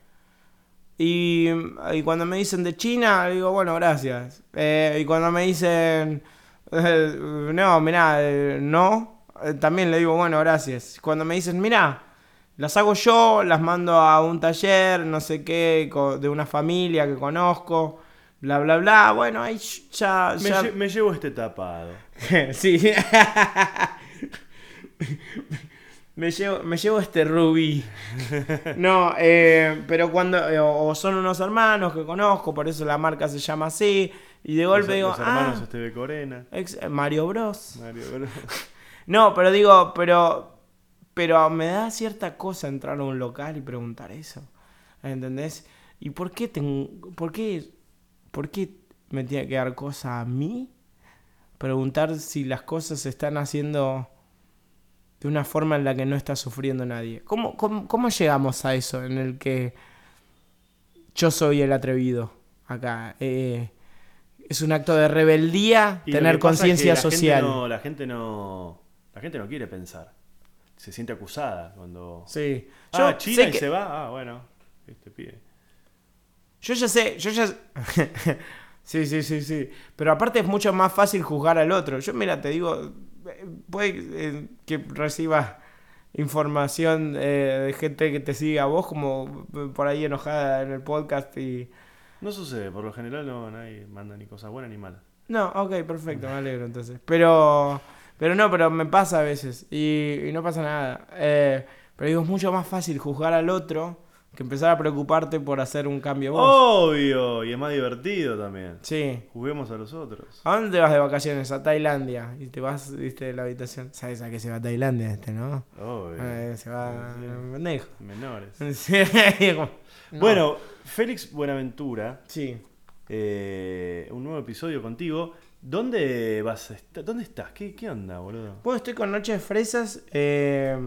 Speaker 1: Y, y cuando me dicen de China, le digo, bueno, gracias. Eh, y cuando me dicen, eh, *laughs* no, mirá, eh, no, eh, también le digo, bueno, gracias. Cuando me dicen, mirá, las hago yo, las mando a un taller, no sé qué, de una familia que conozco, bla, bla, bla. Bueno, ahí ya...
Speaker 2: Me,
Speaker 1: ya-
Speaker 2: lle- me llevo este tapado. *laughs*
Speaker 1: sí. *laughs* me, llevo, me llevo este rubí. *laughs* No, eh, pero cuando. eh, o son unos hermanos que conozco, por eso la marca se llama así. Y de golpe digo.
Speaker 2: los hermanos
Speaker 1: ah,
Speaker 2: Esteve Corena.
Speaker 1: ex- eh, Mario Bros.
Speaker 2: Mario Bros. *laughs*
Speaker 1: No, pero digo, pero. Pero me da cierta cosa entrar a un local y preguntar eso. ¿Entendés? ¿Y por qué tengo. ¿Por qué. ¿Por qué me tiene que dar cosa a mí? Preguntar si las cosas se están haciendo de una forma en la que no está sufriendo nadie. ¿Cómo, cómo, cómo llegamos a eso en el que yo soy el atrevido acá? Eh, es un acto de rebeldía
Speaker 2: Y
Speaker 1: tener
Speaker 2: pasa es que
Speaker 1: conciencia
Speaker 2: la gente
Speaker 1: social.
Speaker 2: no- la gente no. La gente no quiere pensar. Se siente acusada cuando.
Speaker 1: Sí.
Speaker 2: ah,
Speaker 1: Yo
Speaker 2: China
Speaker 1: sé
Speaker 2: y
Speaker 1: que-
Speaker 2: se va. Ah, bueno. Este pibe.
Speaker 1: Yo ya sé, yo ya... sí, sí, sí, sí. Pero aparte es mucho más fácil juzgar al otro. Yo, mira, te digo, eh, puede eh, que recibas información eh, de gente que te sigue a vos como eh, por ahí enojada en el podcast y...
Speaker 2: No sucede, por lo general no nadie manda ni cosas buenas ni malas.
Speaker 1: No, ok, perfecto, me alegro entonces. Pero, pero no, pero me pasa a veces y, y no pasa nada. Eh, pero digo, es mucho más fácil juzgar al otro que empezar a preocuparte por hacer un cambio vos.
Speaker 2: Obvio, y es más divertido también.
Speaker 1: Sí.
Speaker 2: Juguemos a los otros.
Speaker 1: ¿A dónde te vas de vacaciones? A Tailandia. Y te vas, viste, de la habitación. ¿Sabes a qué se va a Tailandia este, no?
Speaker 2: Obvio.
Speaker 1: Eh, se va
Speaker 2: Sí. Menores. *laughs*
Speaker 1: Sí, no.
Speaker 2: Bueno, Félix Buenaventura,
Speaker 1: Sí.
Speaker 2: eh, un nuevo episodio contigo. ¿Dónde vas a estar? ¿Dónde estás? ¿Qué, qué onda, boludo?
Speaker 1: Bueno, estoy con Noche de Fresas. eh,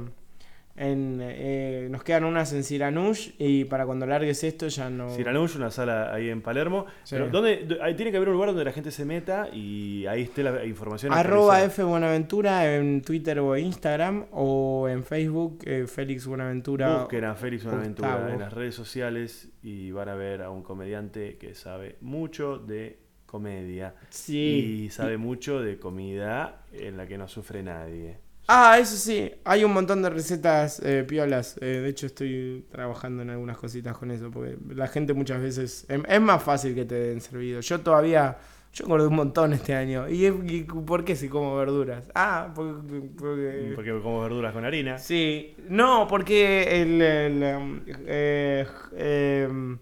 Speaker 1: en, eh, nos quedan unas en Siranush. Y para cuando largues esto ya no.
Speaker 2: Siranush, una sala ahí en Palermo.
Speaker 1: Sí.
Speaker 2: Pero ¿dónde, d- ahí tiene que haber un lugar donde la gente se meta y ahí esté la información.
Speaker 1: Arroba. F Buenaventura en Twitter o Instagram. O en Facebook, eh, Félix Buenaventura.
Speaker 2: Busquen a Félix Buenaventura en las redes sociales y van a ver a un comediante que sabe mucho de comedia
Speaker 1: Sí.
Speaker 2: y sabe mucho de comida en la que no sufre nadie.
Speaker 1: Ah, eso sí, hay un montón de recetas eh, piolas. Eh, de hecho, estoy trabajando en algunas cositas con eso, porque la gente muchas veces... em- Es, más fácil que te den servido. Yo todavía... Yo engordé un montón este año. ¿Y, es- y por qué si como verduras? Ah, porque... porque-
Speaker 2: Porque como verduras con harina.
Speaker 1: Sí, no, porque el... el, em, eh, em,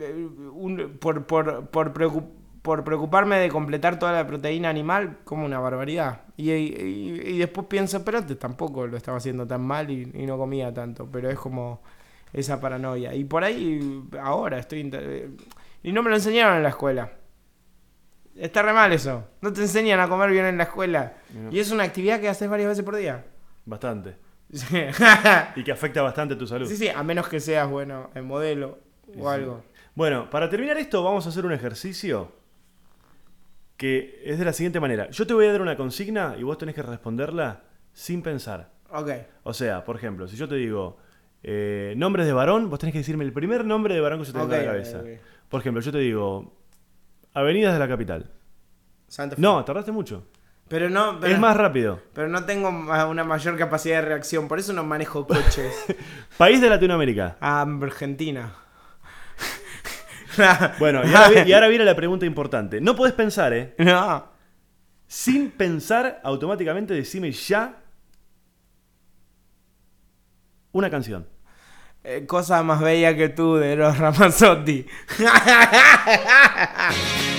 Speaker 1: eh, un- por, por, por, preocup- por preocuparme de completar toda la proteína animal, como una barbaridad. Y, y- y después pienso, pero antes tampoco lo estaba haciendo tan mal y, y no comía tanto, pero es como esa paranoia. Y por ahí, ahora estoy... eh, Y no me lo enseñaron en la escuela. Está re mal eso. No te enseñan a comer bien en la escuela.
Speaker 2: No.
Speaker 1: Y es una actividad que haces varias veces por día.
Speaker 2: Bastante.
Speaker 1: Sí.
Speaker 2: Y que afecta bastante tu salud.
Speaker 1: Sí, sí, a menos que seas, bueno, en modelo o
Speaker 2: sí.
Speaker 1: algo.
Speaker 2: Bueno, para terminar esto vamos a hacer un ejercicio que es de la siguiente manera. Yo te voy a dar una consigna y vos tenés que responderla sin pensar.
Speaker 1: Ok.
Speaker 2: O sea, por ejemplo, si yo te digo eh, nombres de varón, vos tenés que decirme el primer nombre de varón que se te venga a la
Speaker 1: Ok,
Speaker 2: cabeza.
Speaker 1: ok.
Speaker 2: Por ejemplo, yo te digo avenidas de la capital.
Speaker 1: Santa Fe.
Speaker 2: No, tardaste mucho.
Speaker 1: Pero no, pero,
Speaker 2: Es más rápido.
Speaker 1: pero no tengo ma- una mayor capacidad de reacción, por eso no manejo coches. *laughs*
Speaker 2: País de Latinoamérica.
Speaker 1: a Argentina. *laughs*
Speaker 2: Bueno, y ahora, vi- y ahora viene la pregunta importante. No podés pensar, ¿eh?
Speaker 1: No.
Speaker 2: Sin pensar, automáticamente decime ya una canción.
Speaker 1: Eh, cosa más bella que tú de los Ramazzotti. *laughs*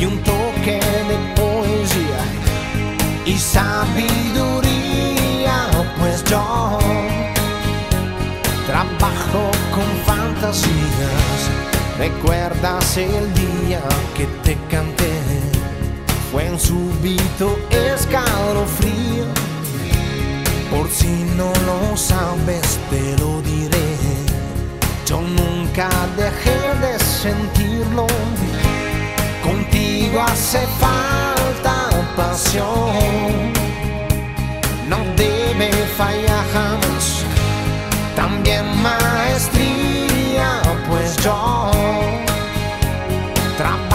Speaker 3: y un toque de poesía y sabiduría, pues yo trabajo con fantasías. ¿Recuerdas el día que te canté? Fue un súbito escalofrío. Por si no lo sabes, te lo diré. Yo nunca dejé de sentirlo. Hace falta pasión. No debe fallar jamás. También maestría, pues yo trabajo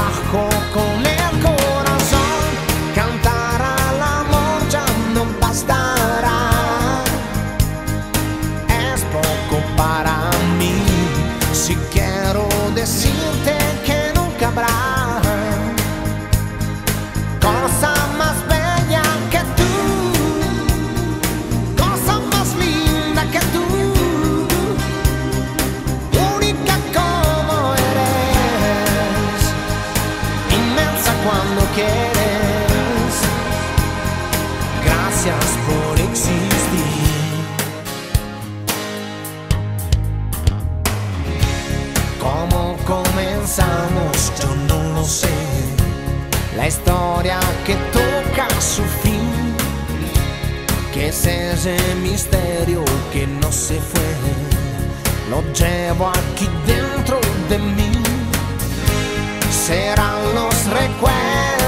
Speaker 3: que toca su fin. Que es ese misterio que no se fue. Lo llevo aquí dentro de mí. Serán los recuerdos